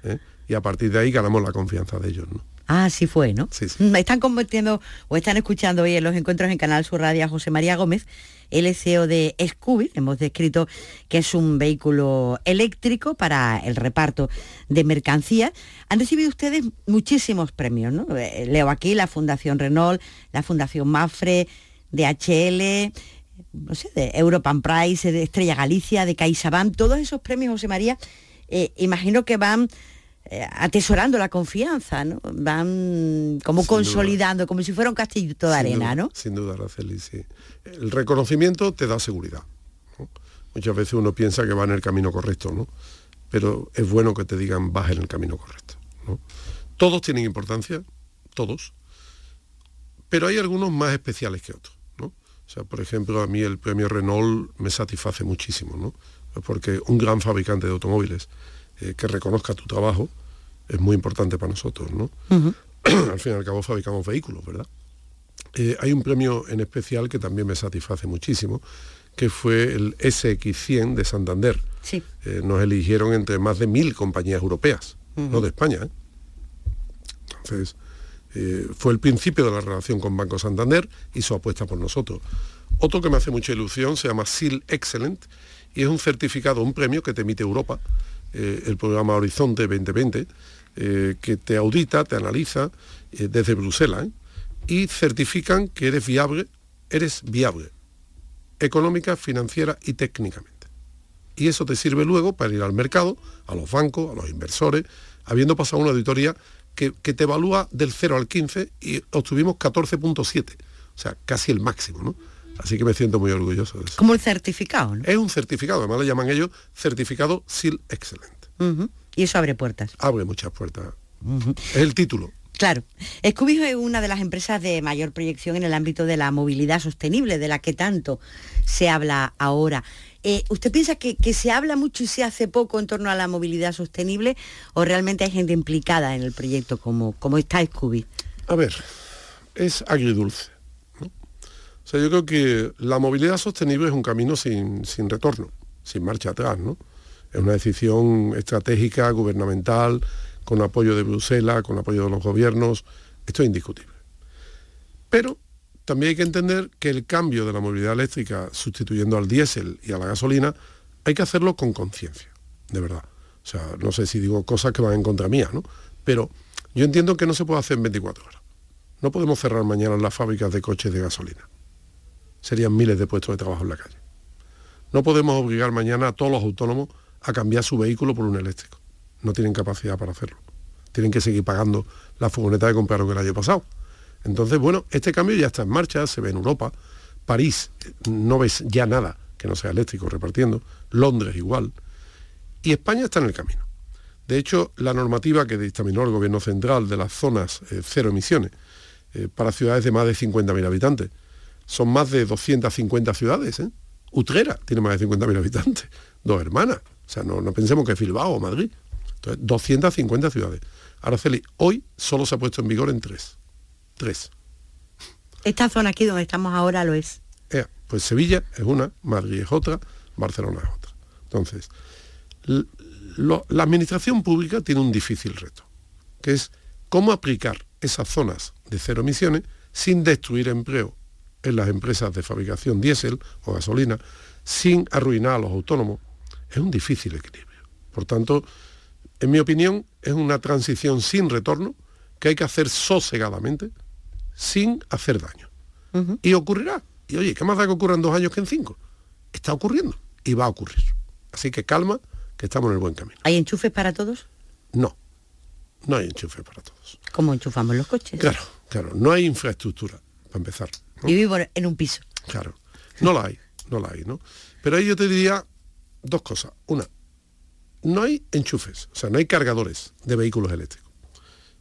¿eh? Y a partir de ahí ganamos la confianza de ellos. ¿no? Ah, sí fue, ¿no? Sí, sí. Me están convirtiendo o están escuchando hoy en los encuentros en Canal Sur Radio a José María Gómez, el CEO de Scooby. Hemos descrito que es un vehículo eléctrico para el reparto de mercancías. Han recibido ustedes muchísimos premios, ¿no? Eh, Leo aquí la Fundación Renault, la Fundación Mafre, DHL, no sé, de Europan Prize, de Estrella Galicia, de CaixaBank, todos esos premios, José María, eh, imagino que van atesorando la confianza, ¿no? Van como Sin consolidando, como si fuera un castillito de Sin arena, duda, ¿no? Sin duda, Araceli, sí. El reconocimiento te da seguridad. ¿no? Muchas veces uno piensa que va en el camino correcto, ¿no? Pero es bueno que te digan vas en el camino correcto. ¿no? Todos tienen importancia, todos, pero hay algunos más especiales que otros. ¿no? O sea, por ejemplo, a mí el premio Renault me satisface muchísimo, ¿no? Porque un gran fabricante de automóviles eh, que reconozca tu trabajo es muy importante para nosotros, ¿no? al fin y al cabo fabricamos vehículos, ¿verdad? Eh, hay un premio en especial que también me satisface muchísimo, que fue el SX100 de Santander. Sí. Eh, nos eligieron entre más de mil compañías europeas, no de España. ¿eh? Entonces, fue el principio de la relación con Banco Santander y su apuesta por nosotros. Otro que me hace mucha ilusión se llama SEAL Excellent y es un certificado, un premio que te emite Europa, eh, el programa Horizonte 2020, eh, que te audita, te analiza eh, desde Bruselas y certifican que eres viable, eres viable, económica, financiera y técnicamente. Y eso te sirve luego para ir al mercado, a los bancos, a los inversores, habiendo pasado una auditoría que, que te evalúa del 0 al 15 y obtuvimos 14.7, o sea, casi el máximo, ¿no? Así que me siento muy orgulloso de eso. Como el certificado, ¿no? Es un certificado, además le llaman ellos certificado SEAL Excellent. Y eso abre puertas. Abre muchas puertas. Es el título. Claro. Scooby es una de las empresas de mayor proyección en el ámbito de la movilidad sostenible, de la que tanto se habla ahora. Eh, ¿Usted piensa que, que se habla mucho y se hace poco en torno a la movilidad sostenible o realmente hay gente implicada en el proyecto como, como está Scooby? A ver, es agridulce. O sea, yo creo que la movilidad sostenible es un camino sin, sin retorno, sin marcha atrás, ¿no? Es una decisión estratégica, gubernamental, con apoyo de Bruselas, con apoyo de los gobiernos. Esto es indiscutible. Pero también hay que entender que el cambio de la movilidad eléctrica sustituyendo al diésel y a la gasolina hay que hacerlo con conciencia, de verdad. O sea, no sé si digo cosas que van en contra mía, ¿no? Pero yo entiendo que no se puede hacer en 24 horas. No podemos cerrar mañana las fábricas de coches de gasolina. Serían miles de puestos de trabajo en la calle. No podemos obligar mañana a todos los autónomos a cambiar su vehículo por un eléctrico. No tienen capacidad para hacerlo. Tienen que seguir pagando la furgoneta que compraron el año pasado. Entonces, bueno, este cambio ya está en marcha, se ve en Europa. París, eh, no ves ya nada que no sea eléctrico repartiendo. Londres igual. Y España está en el camino. De hecho, la normativa que dictaminó el Gobierno Central de las zonas eh, cero emisiones eh, para ciudades de más de 50.000 habitantes, son más de 250 ciudades. ¿eh? Utrera tiene más de 50.000 habitantes, dos hermanas. O sea, no, no pensemos que es Bilbao o Madrid. Entonces, 250 ciudades. Araceli, hoy solo se ha puesto en vigor en tres. Tres. Esta zona aquí donde estamos ahora lo es. Ea, pues Sevilla es una, Madrid es otra, Barcelona es otra. Entonces, lo- la administración pública tiene un difícil reto, que es cómo aplicar esas zonas de cero emisiones sin destruir empleo en las empresas de fabricación diésel o gasolina, sin arruinar a los autónomos. Es un difícil equilibrio. Por tanto, en mi opinión, es una transición sin retorno que hay que hacer sosegadamente, sin hacer daño. Y ocurrirá. Y oye, ¿qué más da que ocurra en dos años que en cinco? Está ocurriendo y va a ocurrir. Así que calma, que estamos en el buen camino. ¿Hay enchufes para todos? No, no hay enchufe para todos. ¿Cómo enchufamos los coches? Claro, claro, no hay infraestructura, para empezar. ¿No? Yo vivo en un piso. Claro, no la hay, no la hay, ¿no? Pero ahí yo te diría dos cosas. Una, no hay enchufes, o sea, no hay cargadores de vehículos eléctricos.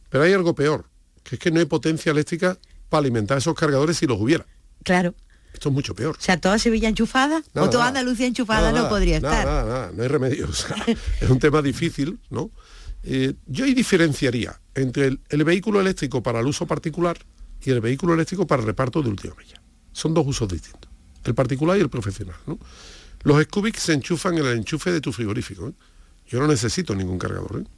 Pero hay algo peor, que es que no hay potencia eléctrica para alimentar esos cargadores si los hubiera. Claro. Esto es mucho peor. O sea, toda Sevilla enchufada Nada, o toda. Andalucía enchufada Nada, no podría nada, estar. Nada, no hay remedio. o sea, es un tema difícil, ¿no? Eh, yo ahí diferenciaría entre el, el vehículo eléctrico para el uso particular y el vehículo eléctrico para el reparto de última milla. Son dos usos distintos, el particular y el profesional. ¿no? Los Scubix se enchufan en el enchufe de tu frigorífico. ¿eh? Yo no necesito ningún cargador. ¿eh?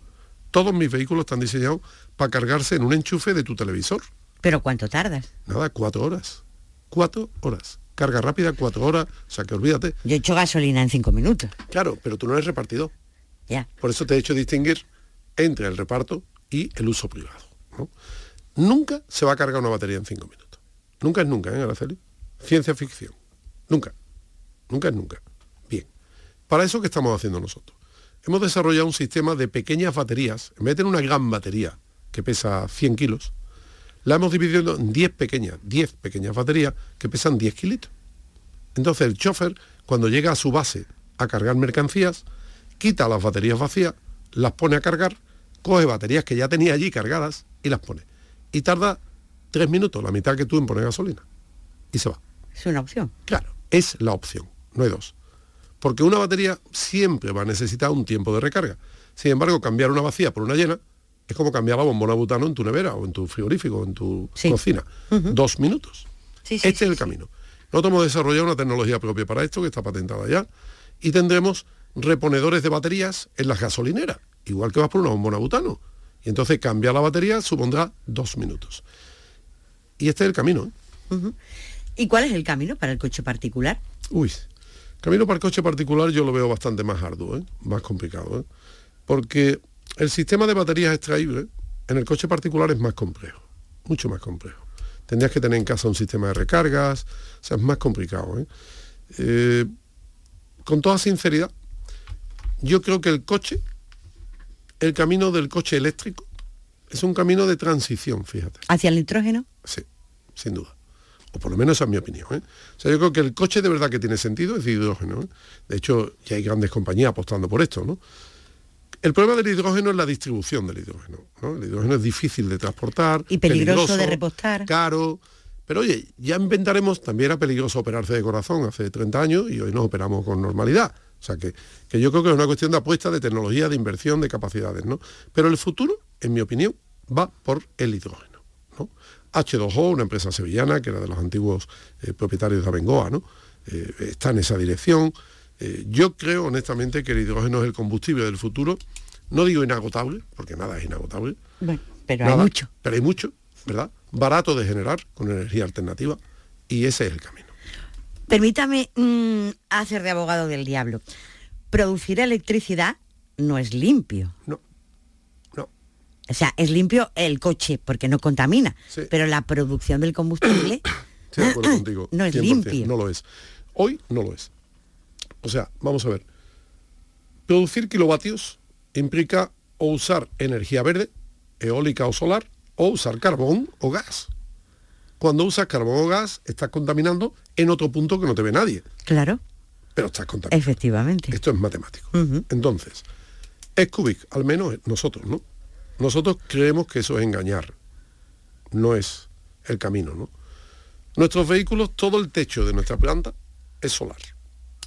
Todos mis vehículos están diseñados para cargarse en un enchufe de tu televisor. Pero ¿cuánto tardas? Nada, cuatro horas. Cuatro horas. Carga rápida, cuatro horas. O sea que olvídate. Yo he hecho gasolina en cinco minutos. Claro, pero tú no eres repartidor. Ya. Por eso te he hecho distinguir entre el reparto y el uso privado. ¿no? Nunca se va a cargar una batería en cinco minutos. Nunca es nunca, ¿eh, Araceli? Ciencia ficción. Nunca. Nunca es nunca. Bien. Para eso, ¿qué estamos haciendo nosotros? Hemos desarrollado un sistema de pequeñas baterías. En vez de tener una gran batería que pesa 100 kilos, la hemos dividido en 10 pequeñas, 10 pequeñas baterías que pesan 10 kilitos. Entonces el chofer, cuando llega a su base a cargar mercancías, quita las baterías vacías, las pone a cargar, coge baterías que ya tenía allí cargadas y las pone. Y tarda tres minutos, la mitad que tú en poner gasolina. Y se va. Es una opción. Claro, es la opción, no hay dos. Porque una batería siempre va a necesitar un tiempo de recarga. Sin embargo, cambiar una vacía por una llena es como cambiar la bombona butano en tu nevera o en tu frigorífico o en tu Sí. cocina. Dos minutos. Sí, sí, este es el camino. Nosotros hemos desarrollado una tecnología propia para esto, que está patentada ya, y tendremos reponedores de baterías en las gasolineras, igual que vas por una bombona butano. Y entonces cambiar la batería supondrá dos minutos. Y este es el camino. ¿eh? ¿Y cuál es el camino para el coche particular? Uy, camino para el coche particular yo lo veo bastante más arduo, ¿eh? más complicado, ¿eh? porque el sistema de baterías extraíbles en el coche particular es más complejo, mucho más complejo. Tendrías que tener en casa un sistema de recargas, o sea, es más complicado. con toda sinceridad, yo creo que el coche, el camino del coche eléctrico, es un camino de transición, fíjate. ¿Hacia el nitrógeno? Sí, sin duda. O por lo menos esa es mi opinión. ¿eh? O sea, yo creo que el coche de verdad que tiene sentido es hidrógeno. ¿eh? De hecho, ya hay grandes compañías apostando por esto. ¿no? El problema del hidrógeno es la distribución del hidrógeno. ¿no? El hidrógeno es difícil de transportar. Y peligroso de repostar. Caro. Pero oye, ya inventaremos, también era peligroso operarse de corazón hace 30 años y hoy nos operamos con normalidad. O sea que, que yo creo que es una cuestión de apuesta, de tecnología, de inversión, de capacidades. ¿no? Pero el futuro, en mi opinión, va por el hidrógeno. ¿no? H2O, una empresa sevillana que era de los antiguos eh, propietarios de Abengoa, ¿no? Eh, está en esa dirección. Eh, yo creo honestamente que el hidrógeno es el combustible del futuro. No digo inagotable, porque nada es inagotable. Bueno, pero hay mucho. Pero hay mucho, ¿verdad? Barato de generar con energía alternativa y ese es el camino. Permítame mm, hacer de abogado del diablo. Producir electricidad no es limpio. No, no. O sea, es limpio el coche porque no contamina, Sí. pero la producción del combustible Estoy de acuerdo contigo. no es 100%, limpio. No lo es. Hoy no lo es. O sea, vamos a ver. Producir kilovatios implica o usar energía verde, eólica o solar, o usar carbón o gas. Cuando usas carbón o gas, estás contaminando en otro punto que no te ve nadie, Claro, pero estás contaminando. efectivamente. Esto es matemático. Entonces, Scubic, al menos nosotros, ¿no? Nosotros creemos que eso es engañar. No es el camino, ¿no? Nuestros vehículos, todo el techo de nuestra planta es solar.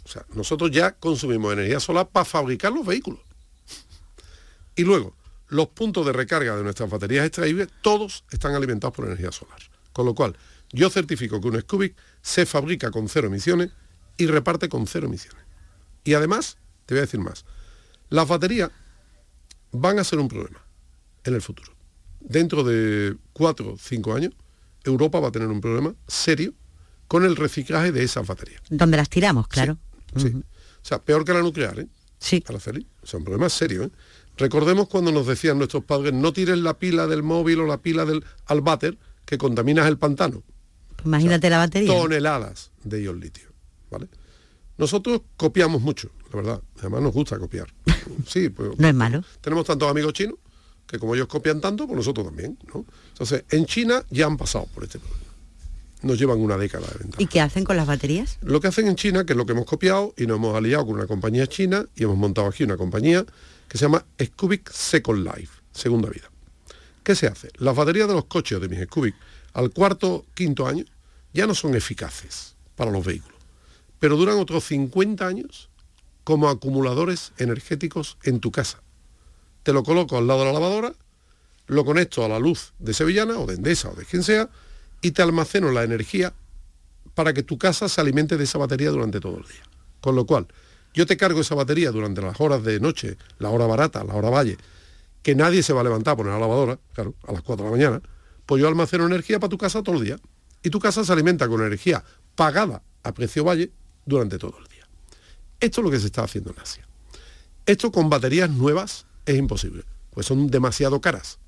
O sea, nosotros ya consumimos energía solar para fabricar los vehículos. Y luego, los puntos de recarga de nuestras baterías extraíbles, todos están alimentados por energía solar. Con lo cual, yo certifico que un Scubic se fabrica con cero emisiones y reparte con cero emisiones. Y además, te voy a decir más, las baterías van a ser un problema en el futuro. Dentro de cuatro o cinco años, Europa va a tener un problema serio con el reciclaje de esas baterías. Donde las tiramos, claro. Sí. O sea, peor que la nuclear, ¿eh? Sí. Araceli. O sea, un problema serio, ¿eh? Recordemos cuando nos decían nuestros padres, no tires la pila del móvil o la pila del al váter, que contaminas el pantano. Imagínate la batería. Toneladas de ion litio, ¿vale? Nosotros copiamos mucho, la verdad. Además nos gusta copiar. Sí, pues, No es malo. tenemos tantos amigos chinos que como ellos copian tanto, pues nosotros también, ¿no? Entonces, en China ya han pasado por este problema. Nos llevan una década de ventaja. ¿Y qué hacen con las baterías? Lo que hacen en China, que es lo que hemos copiado, y nos hemos aliado con una compañía china, y hemos montado aquí una compañía que se llama Scubic Second Life, segunda vida. ¿Qué se hace? Las baterías de los coches de mis Scooby al cuarto, quinto año ya no son eficaces para los vehículos, pero duran otros 50 años como acumuladores energéticos en tu casa. Te lo coloco al lado de la lavadora, lo conecto a la luz de Sevillana o de Endesa o de quien sea y te almaceno la energía para que tu casa se alimente de esa batería durante todo el día. Con lo cual, yo te cargo esa batería durante las horas de noche, la hora barata, la hora valle, que nadie se va a levantar a poner la lavadora, claro, a las 4 de la mañana, pues yo almaceno energía para tu casa todo el día. Y tu casa se alimenta con energía pagada a precio valle durante todo el día. Esto es lo que se está haciendo en Asia. Esto con baterías nuevas es imposible, pues son demasiado caras.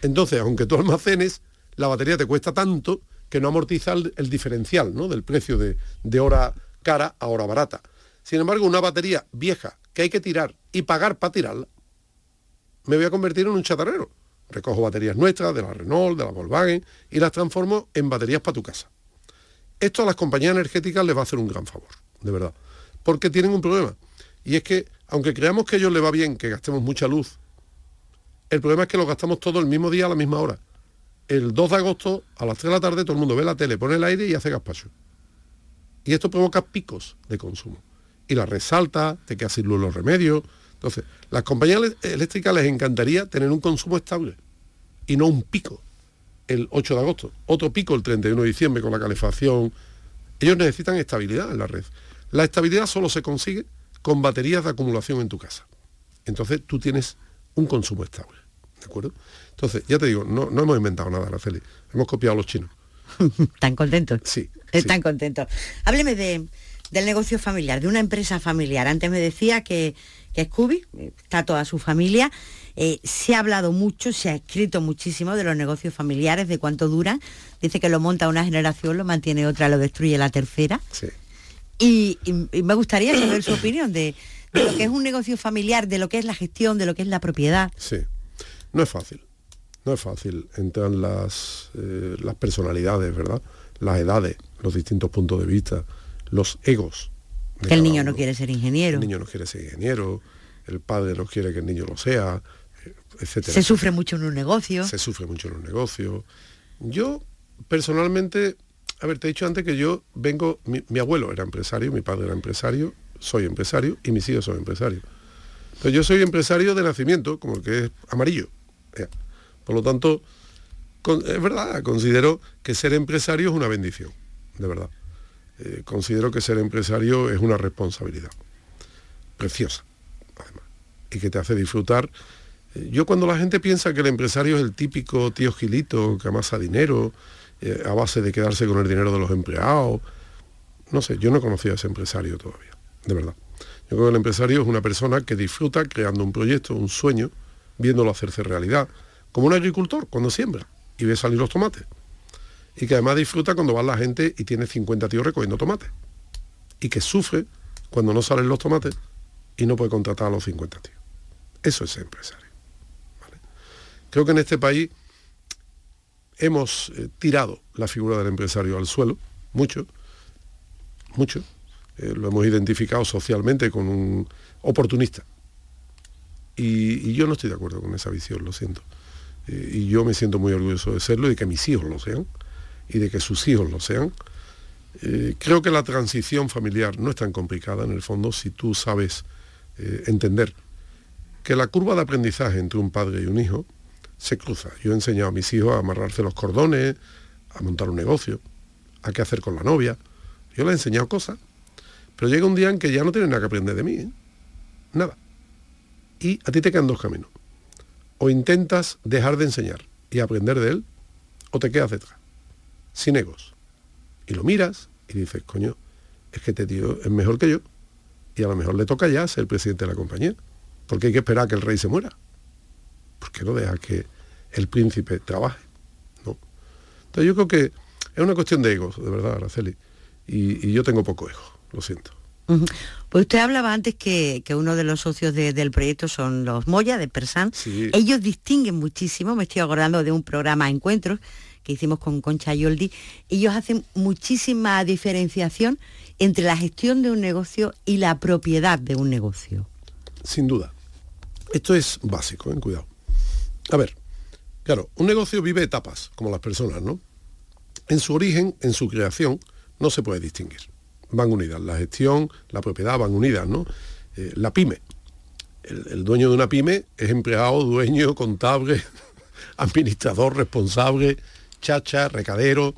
Entonces, aunque tú almacenes, la batería te cuesta tanto que no amortiza el, diferencial ¿no? del precio de, de hora cara a hora barata. Sin embargo, una batería vieja que hay que tirar y pagar para tirarla, me voy a convertir en un chatarrero. Recojo baterías nuestras, de la Renault, de la Volkswagen, y las transformo en baterías para tu casa. Esto a las compañías energéticas les va a hacer un gran favor, de verdad. Porque tienen un problema. Y es que, aunque creamos que a ellos les va bien que gastemos mucha luz, el problema es que lo gastamos todo el mismo día a la misma hora. El 2 de agosto, a las 3 de la tarde, todo el mundo ve la tele, pone el aire y hace gaspacho. Y esto provoca picos de consumo. Y la resalta, te quedas sin luz los remedios. Entonces, las compañías eléctricas les encantaría tener un consumo estable y no un pico el 8 de agosto, otro pico el 31 de diciembre con la calefacción. Ellos necesitan estabilidad en la red. La estabilidad solo se consigue con baterías de acumulación en tu casa. Entonces tú tienes un consumo estable. ¿De acuerdo? Entonces, ya te digo, no, no hemos inventado nada, Araceli. Hemos copiado a los chinos. ¿Están contentos? Sí. Están contentos. Hábleme de, del negocio familiar, de una empresa familiar. Antes me decía que, que Scooby, está toda su familia. Eh, se ha hablado mucho, se ha escrito muchísimo de los negocios familiares, de cuánto duran. Dice que lo monta una generación, lo mantiene otra, lo destruye la tercera. Sí. Y, me gustaría saber su opinión de, lo que es un negocio familiar, de lo que es la gestión, de lo que es la propiedad. Sí, no es fácil. No es fácil. Entran las, eh, las personalidades, ¿verdad? Las edades, los distintos puntos de vista, los egos. Que el niño no quiere ser ingeniero. El niño no quiere ser ingeniero, el padre no quiere que el niño lo sea, etcétera. Se sufre mucho en un negocio. Se sufre mucho en un negocio. Yo, personalmente, a ver, te he dicho antes que yo vengo, mi, abuelo era empresario, mi padre era empresario, soy empresario y mis hijos son empresarios. Entonces yo soy empresario de nacimiento, como el que es amarillo. Por lo tanto, es verdad, considero que ser empresario es una bendición, de verdad. Eh, considero que ser empresario es una responsabilidad preciosa, además, y que te hace disfrutar. Eh, yo cuando la gente piensa que el empresario es el típico tío gilito que amasa dinero eh, a base de quedarse con el dinero de los empleados, no sé, yo no he conocido a ese empresario todavía, de verdad. Yo creo que el empresario es una persona que disfruta creando un proyecto, un sueño, viéndolo hacerse realidad, como un agricultor cuando siembra y ve salir los tomates y que además disfruta cuando va la gente y tiene 50 tíos recogiendo tomates. Y que sufre cuando no salen los tomates y no puede contratar a los 50 tíos. Eso es empresario. Creo que en este país hemos eh, tirado la figura del empresario al suelo, mucho, mucho. Eh, lo hemos identificado socialmente con un oportunista. Y, yo no estoy de acuerdo con esa visión, lo siento. Eh, y yo me siento muy orgulloso de serlo y que mis hijos lo sean y de que sus hijos lo sean. Eh, creo que la transición familiar no es tan complicada en el fondo si tú sabes eh, entender que la curva de aprendizaje entre un padre y un hijo se cruza. Yo he enseñado a mis hijos a amarrarse los cordones, a montar un negocio, a qué hacer con la novia. Yo les he enseñado cosas, pero llega un día en que ya no tienen nada que aprender de mí, ¿eh? nada. Y a ti te quedan dos caminos. O intentas dejar de enseñar y aprender de él, o te quedas detrás sin egos. Y lo miras y dices, coño, es que este tío es mejor que yo y a lo mejor le toca ya ser presidente de la compañía. Porque hay que esperar a que el rey se muera. ¿Por qué no deja que el príncipe trabaje? ¿No? Entonces yo creo que es una cuestión de egos, de verdad, Araceli. Y, yo tengo poco ego, lo siento. Pues usted hablaba antes que, uno de los socios del proyecto son los Moya de Persan. Ellos distinguen muchísimo, me estoy acordando de un programa Encuentros que hicimos con Concha Yoldi, ellos hacen muchísima diferenciación entre la gestión de un negocio y la propiedad de un negocio. Sin duda. Esto es básico, ¿eh? cuidado. A ver, Claro, un negocio vive etapas, como las personas, ¿no? En su origen, en su creación, no se puede distinguir. Van unidas. La gestión, la propiedad van unidas, ¿no? Eh, la pyme. El dueño de una pyme es empleado, dueño, contable, administrador, responsable, chacha, recadero.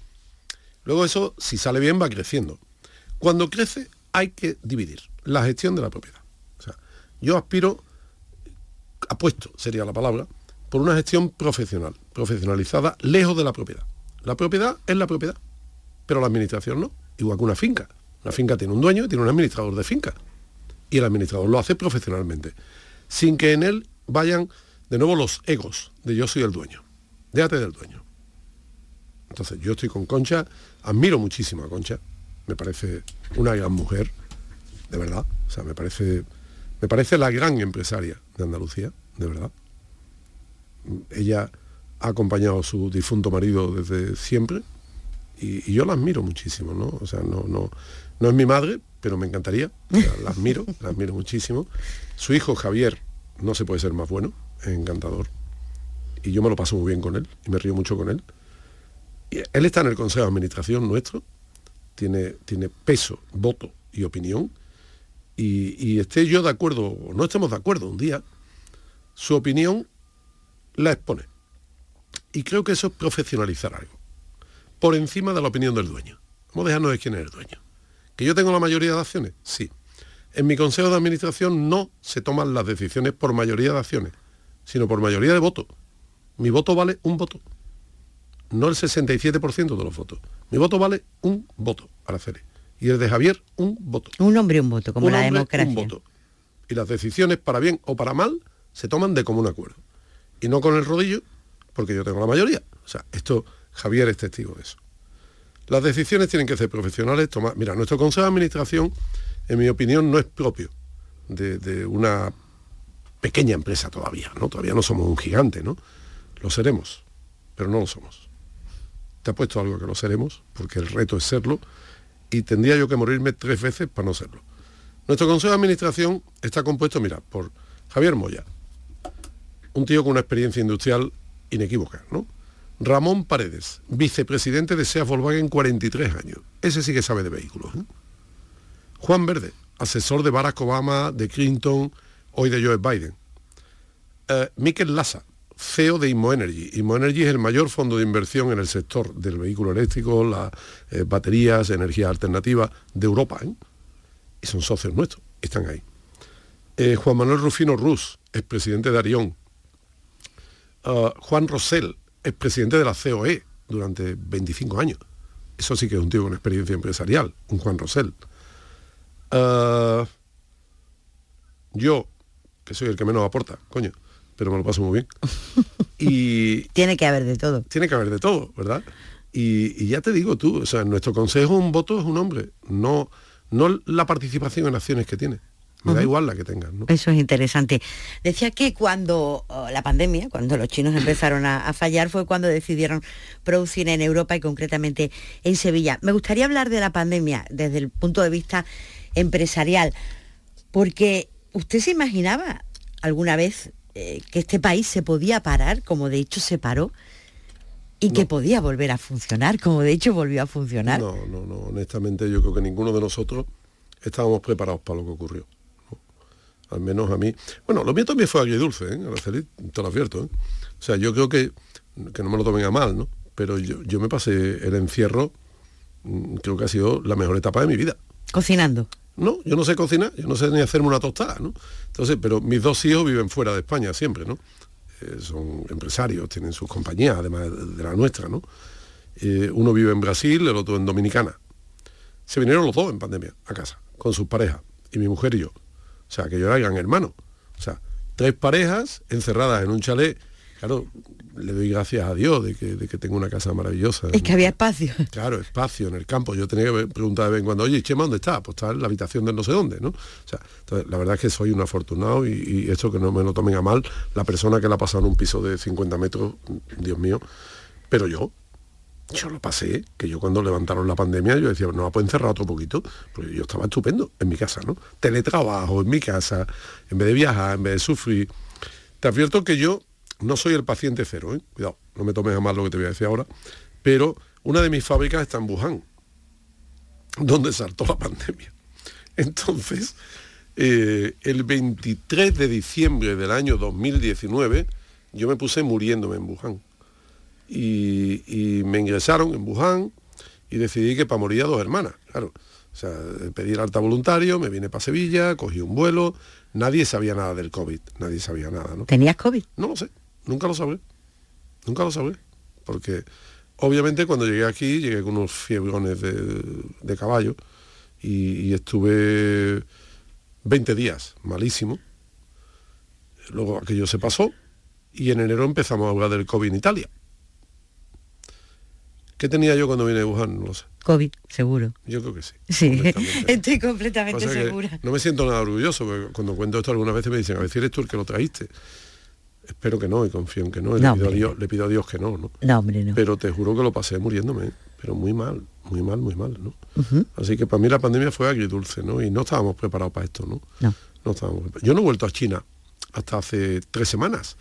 Luego eso, si sale bien, va creciendo. Cuando crece, hay que dividir la gestión de la propiedad. O sea, yo aspiro, apuesto sería la palabra, por una gestión profesional, profesionalizada, lejos de la propiedad. La propiedad es la propiedad, pero la administración no, igual que una finca. Una finca tiene un dueño y tiene un administrador de finca. Y el administrador lo hace profesionalmente, sin que en él vayan de nuevo los egos de yo soy el dueño. Déjate del dueño. Entonces yo estoy con Concha, admiro muchísimo a Concha, me parece una gran mujer, de verdad. O sea, me parece, me parece la gran empresaria de Andalucía, de verdad. Ella ha acompañado a su difunto marido desde siempre y, y yo la admiro muchísimo, ¿no? O sea, no, no, no es mi madre, pero me encantaría. O sea, la admiro, la admiro muchísimo. Su hijo Javier no se puede ser más bueno, es encantador. Y yo me lo paso muy bien con él y me río mucho con él. Él está en el Consejo de Administración nuestro, tiene, tiene peso, voto y opinión. Y, y esté yo de acuerdo o no estemos de acuerdo un día, su opinión la expone. Y creo que eso es profesionalizar algo. Por encima de la opinión del dueño. Vamos a dejarnos de quién es el dueño. ¿Que yo tengo la mayoría de acciones? Sí. En mi consejo de administración no se toman las decisiones por mayoría de acciones, sino por mayoría de votos. Mi voto vale un voto. No el 67% de los votos. Mi voto vale un voto, Araceli. Y el de Javier, un voto. Un hombre, un voto, como Un la hombre, democracia. Un voto. Y las decisiones, para bien o para mal, se toman de común acuerdo. Y no con el rodillo, porque yo tengo la mayoría. O sea, esto, Javier es testigo de eso. Las decisiones tienen que ser profesionales. Tomar, mira, nuestro Consejo de Administración, en mi opinión, no es propio de, de una pequeña empresa todavía, ¿no? Todavía no somos un gigante, ¿no? Lo seremos, pero no lo somos. Te apuesto algo que lo seremos, porque el reto es serlo, y tendría yo que morirme tres veces para no serlo. Nuestro Consejo de Administración está compuesto, mira, por Javier Moya, un tío con una experiencia industrial inequívoca, ¿no? Ramón Paredes, vicepresidente de SEAT Volkswagen 43 años. Ese sí que sabe de vehículos. ¿eh? Juan Verde, asesor de Barack Obama, de Clinton, hoy de Joe Biden. Eh, Miquel Lassa, CEO de Inmoenergy. Inmoenergy es el mayor fondo de inversión en el sector del vehículo eléctrico, las eh, baterías, energía alternativa de Europa. ¿eh? Y son socios nuestros, están ahí. Eh, Juan Manuel Rufino Rus, expresidente de Arión. Uh, Juan Rosell, expresidente de la COE durante 25 años. Eso sí que es un tío con experiencia empresarial, un Juan Rosell. Uh, yo, que soy el que menos aporta, coño, pero me lo paso muy bien. y Tiene que haber de todo. tiene que haber de todo, ¿verdad? Y, y ya te digo tú, o sea, en nuestro consejo un voto es un hombre, no, no la participación en acciones que tiene. Me da igual la que tengan, ¿no? Eso es interesante. Decía que cuando oh, la pandemia, cuando los chinos empezaron a, a fallar, fue cuando decidieron producir en Europa y concretamente en Sevilla. Me gustaría hablar de la pandemia desde el punto de vista empresarial, porque usted se imaginaba alguna vez eh, que este país se podía parar, como de hecho se paró, y que podía volver a funcionar, como de hecho volvió a funcionar. No, no, no, honestamente yo creo que ninguno de nosotros estábamos preparados para lo que ocurrió. ¿no? Al menos a mí. Bueno, lo mío también fue agridulce, ¿eh? Araceli, te lo advierto. ¿eh? O sea, yo creo que, que no me lo tomen a mal, ¿no? Pero yo, yo me pasé el encierro, mm, creo que ha sido la mejor etapa de mi vida. Cocinando. No, yo no sé cocinar, yo no sé ni hacerme una tostada, ¿no? Entonces, pero mis dos hijos viven fuera de España siempre, ¿no? Eh, son empresarios, tienen sus compañías, además de la nuestra, ¿no? Eh, uno vive en Brasil, el otro en Dominicana. Se vinieron los dos en pandemia a casa, con sus parejas, y mi mujer y yo. O sea, que yo era gran hermano. O sea, tres parejas encerradas en un chalet. Claro, le doy gracias a Dios de que, de que tengo una casa maravillosa. Es que había espacio. Claro, espacio en el campo. Yo tenía que preguntar de vez en cuando, oye, Chema, ¿dónde está? Pues está en la habitación de no sé dónde, ¿no? O sea, entonces, la verdad es que soy un afortunado y, y esto que no me lo tomen a mal, la persona que la ha pasado en un piso de 50 metros, Dios mío, pero yo, yo lo pasé, que yo cuando levantaron la pandemia, yo decía, no, pues encerrar otro poquito, porque yo estaba estupendo en mi casa, ¿no? Teletrabajo en mi casa, en vez de viajar, en vez de sufrir. Te advierto que yo no soy el paciente cero, ¿eh? cuidado, no me tomes a mal lo que te voy a decir ahora, pero una de mis fábricas está en Wuhan, donde saltó la pandemia. Entonces, eh, el 23 de diciembre del año 2019, yo me puse muriéndome en Wuhan. Y, me ingresaron en Wuhan y decidí que para morir a dos hermanas, claro. O sea, pedí el alta voluntario, me vine para Sevilla, cogí un vuelo, nadie sabía nada del COVID, nadie sabía nada, ¿no? ¿Tenías COVID? No lo sé, nunca lo sabré, nunca lo sabré, porque obviamente cuando llegué aquí llegué con unos fiebrones de, caballo y, estuve 20 días, malísimo. Luego aquello se pasó y en enero empezamos a hablar del COVID en Italia. ¿Qué tenía yo cuando vine de Wuhan? No lo sé. COVID, seguro. Yo creo que sí. Sí, estoy completamente segura. No me siento nada orgulloso, porque cuando cuento esto algunas veces me dicen, a ver si eres tú el que lo trajiste. Espero que no y confío en que no. le, pido a Dios, le, pido a Dios, que no, ¿no? No, hombre, no. Pero te juro que lo pasé muriéndome, pero muy mal, muy mal, muy mal, ¿no? Así que para mí la pandemia fue agridulce, ¿no? Y no estábamos preparados para esto, ¿no? No. no estábamos Yo no he vuelto a China hasta hace tres semanas,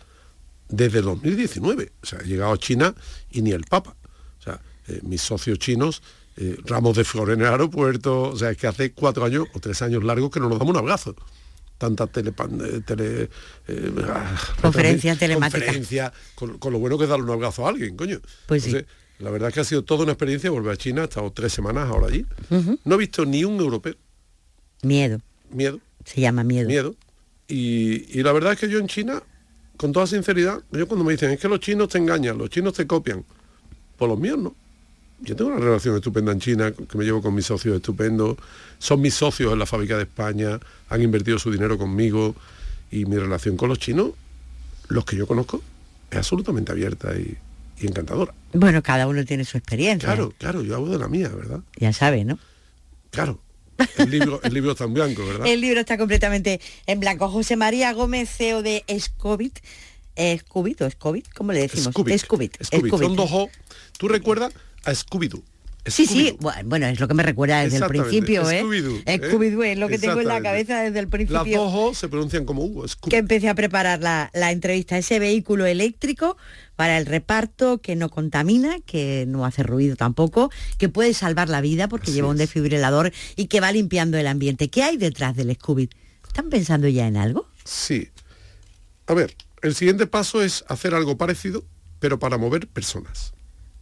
desde el 2019. O sea, he llegado a China y ni el Papa. O sea, eh, mis socios chinos, eh, ramos de flor en el aeropuerto, o sea, es que hace cuatro años o tres años largos que no nos damos un abrazo tanta tele, tele eh, conferencia telemática. Conferencia, con, lo bueno que es darle un abrazo a alguien, coño. Pues sí. La verdad es que ha sido toda una experiencia volver a China, he estado tres semanas ahora allí. No he visto ni un europeo. Miedo. Miedo. Se llama miedo. Miedo. Y, y la verdad es que yo en China, con toda sinceridad, yo cuando me dicen es que los chinos te engañan, los chinos te copian, por los míos no yo tengo una relación estupenda en China, que me llevo con mis socios estupendos, son mis socios en la fábrica de España, han invertido su dinero conmigo y mi relación con los chinos, los que yo conozco, es absolutamente abierta y, encantadora. Bueno, cada uno tiene su experiencia. Claro, claro, yo hablo de la mía, ¿verdad? Ya sabe, ¿no? Claro. El libro, el libro está en blanco, ¿verdad? El libro está completamente en blanco. José María Gómez, CEO de Scovit. ¿Scovit o Scovit? ¿Cómo le decimos? Scovit. Scovit. Son dos O. ¿Tú recuerdas? A Scooby-Doo. Sí, sí, bueno, es lo que me recuerda desde el principio, ¿eh? Scooby-Doo, ¿eh? es lo que tengo en la cabeza desde el principio. Las dos se pronuncian como Hugo, Que empecé a preparar la, entrevista, ese vehículo eléctrico para el reparto que no contamina, que no hace ruido tampoco, que puede salvar la vida porque lleva un desfibrilador y que va limpiando el ambiente. ¿Qué hay detrás del Scooby? ¿Están pensando ya en algo? Sí. A ver, el siguiente paso es hacer algo parecido, pero para mover personas.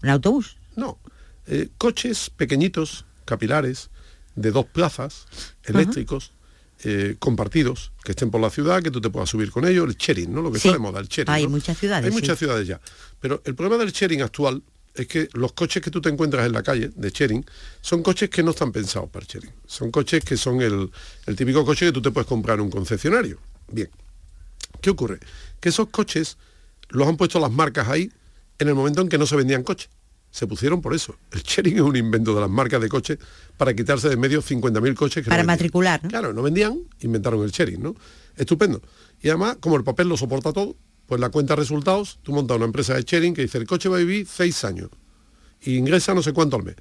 ¿Un autobús? No, eh, coches pequeñitos, capilares, de dos plazas, eléctricos, eh, compartidos, que estén por la ciudad, que tú te puedas subir con ellos, el sharing, ¿no? Lo que está de moda, el sharing. Hay muchas ciudades. Hay muchas ciudades ya. Pero el problema del sharing actual es que los coches que tú te encuentras en la calle de sharing son coches que no están pensados para sharing. Son coches que son el, el típico coche que tú te puedes comprar en un concesionario. Bien. ¿Qué ocurre? Que esos coches los han puesto las marcas ahí en el momento en que no se vendían coches se pusieron por eso. El sharing es un invento de las marcas de coches para quitarse de medio 50.000 coches que Para matricular. Claro, no vendían, inventaron el sharing, ¿no? Estupendo. Y además, como el papel lo soporta todo, pues la cuenta de resultados, tú montas una empresa de sharing que dice, el coche va a vivir seis años y ingresa no sé cuánto al mes.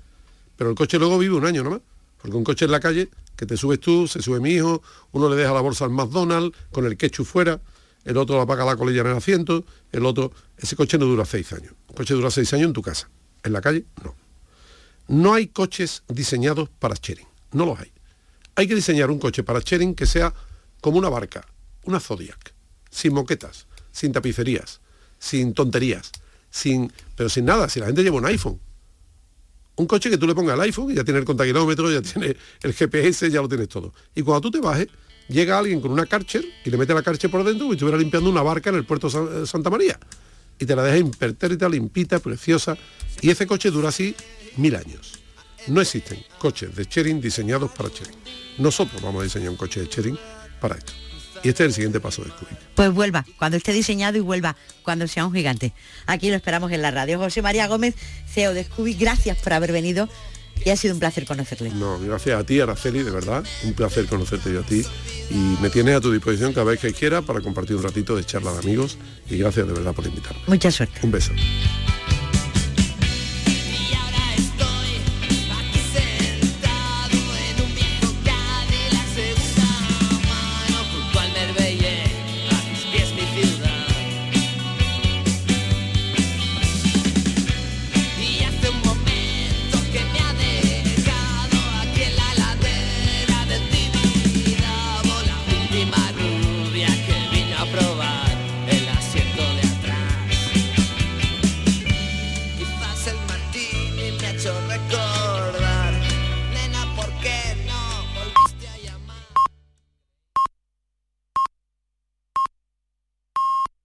Pero el coche luego vive un año nomás. Porque un coche en la calle, que te subes tú, se sube mi hijo, uno le deja la bolsa al McDonald's con el ketchup fuera, el otro apaga la colilla en el asiento, el otro... Ese coche no dura seis años. El coche dura seis años en tu casa. En la calle, no. No hay coches diseñados para sharing, no los hay. Hay que diseñar un coche para sharing que sea como una barca, una Zodiac, sin moquetas, sin tapicerías, sin tonterías, sin, pero sin nada, si la gente lleva un iPhone. Un coche que tú le pongas el iPhone y ya tiene el contakilómetro, ya tiene el GPS, ya lo tienes todo. Y cuando tú te bajes, llega alguien con una Karcher y le mete la Karcher por dentro y estuviera limpiando una barca en el puerto de Santa María y te la deja impertérrita, limpita, preciosa. Y ese coche dura así mil años. No existen coches de sharing diseñados para sharing. Nosotros vamos a diseñar un coche de sharing para esto. Y este es el siguiente paso de Scooby. Pues vuelva, cuando esté diseñado y vuelva, cuando sea un gigante. Aquí lo esperamos en la radio. José María Gómez, CEO de Scooby, gracias por haber venido y ha sido un placer conocerle. No, gracias a ti, Araceli, de verdad, un placer conocerte yo a ti y me tienes a tu disposición cada vez que quiera para compartir un ratito de charla de amigos y gracias de verdad por invitarme. Mucha suerte. Un beso.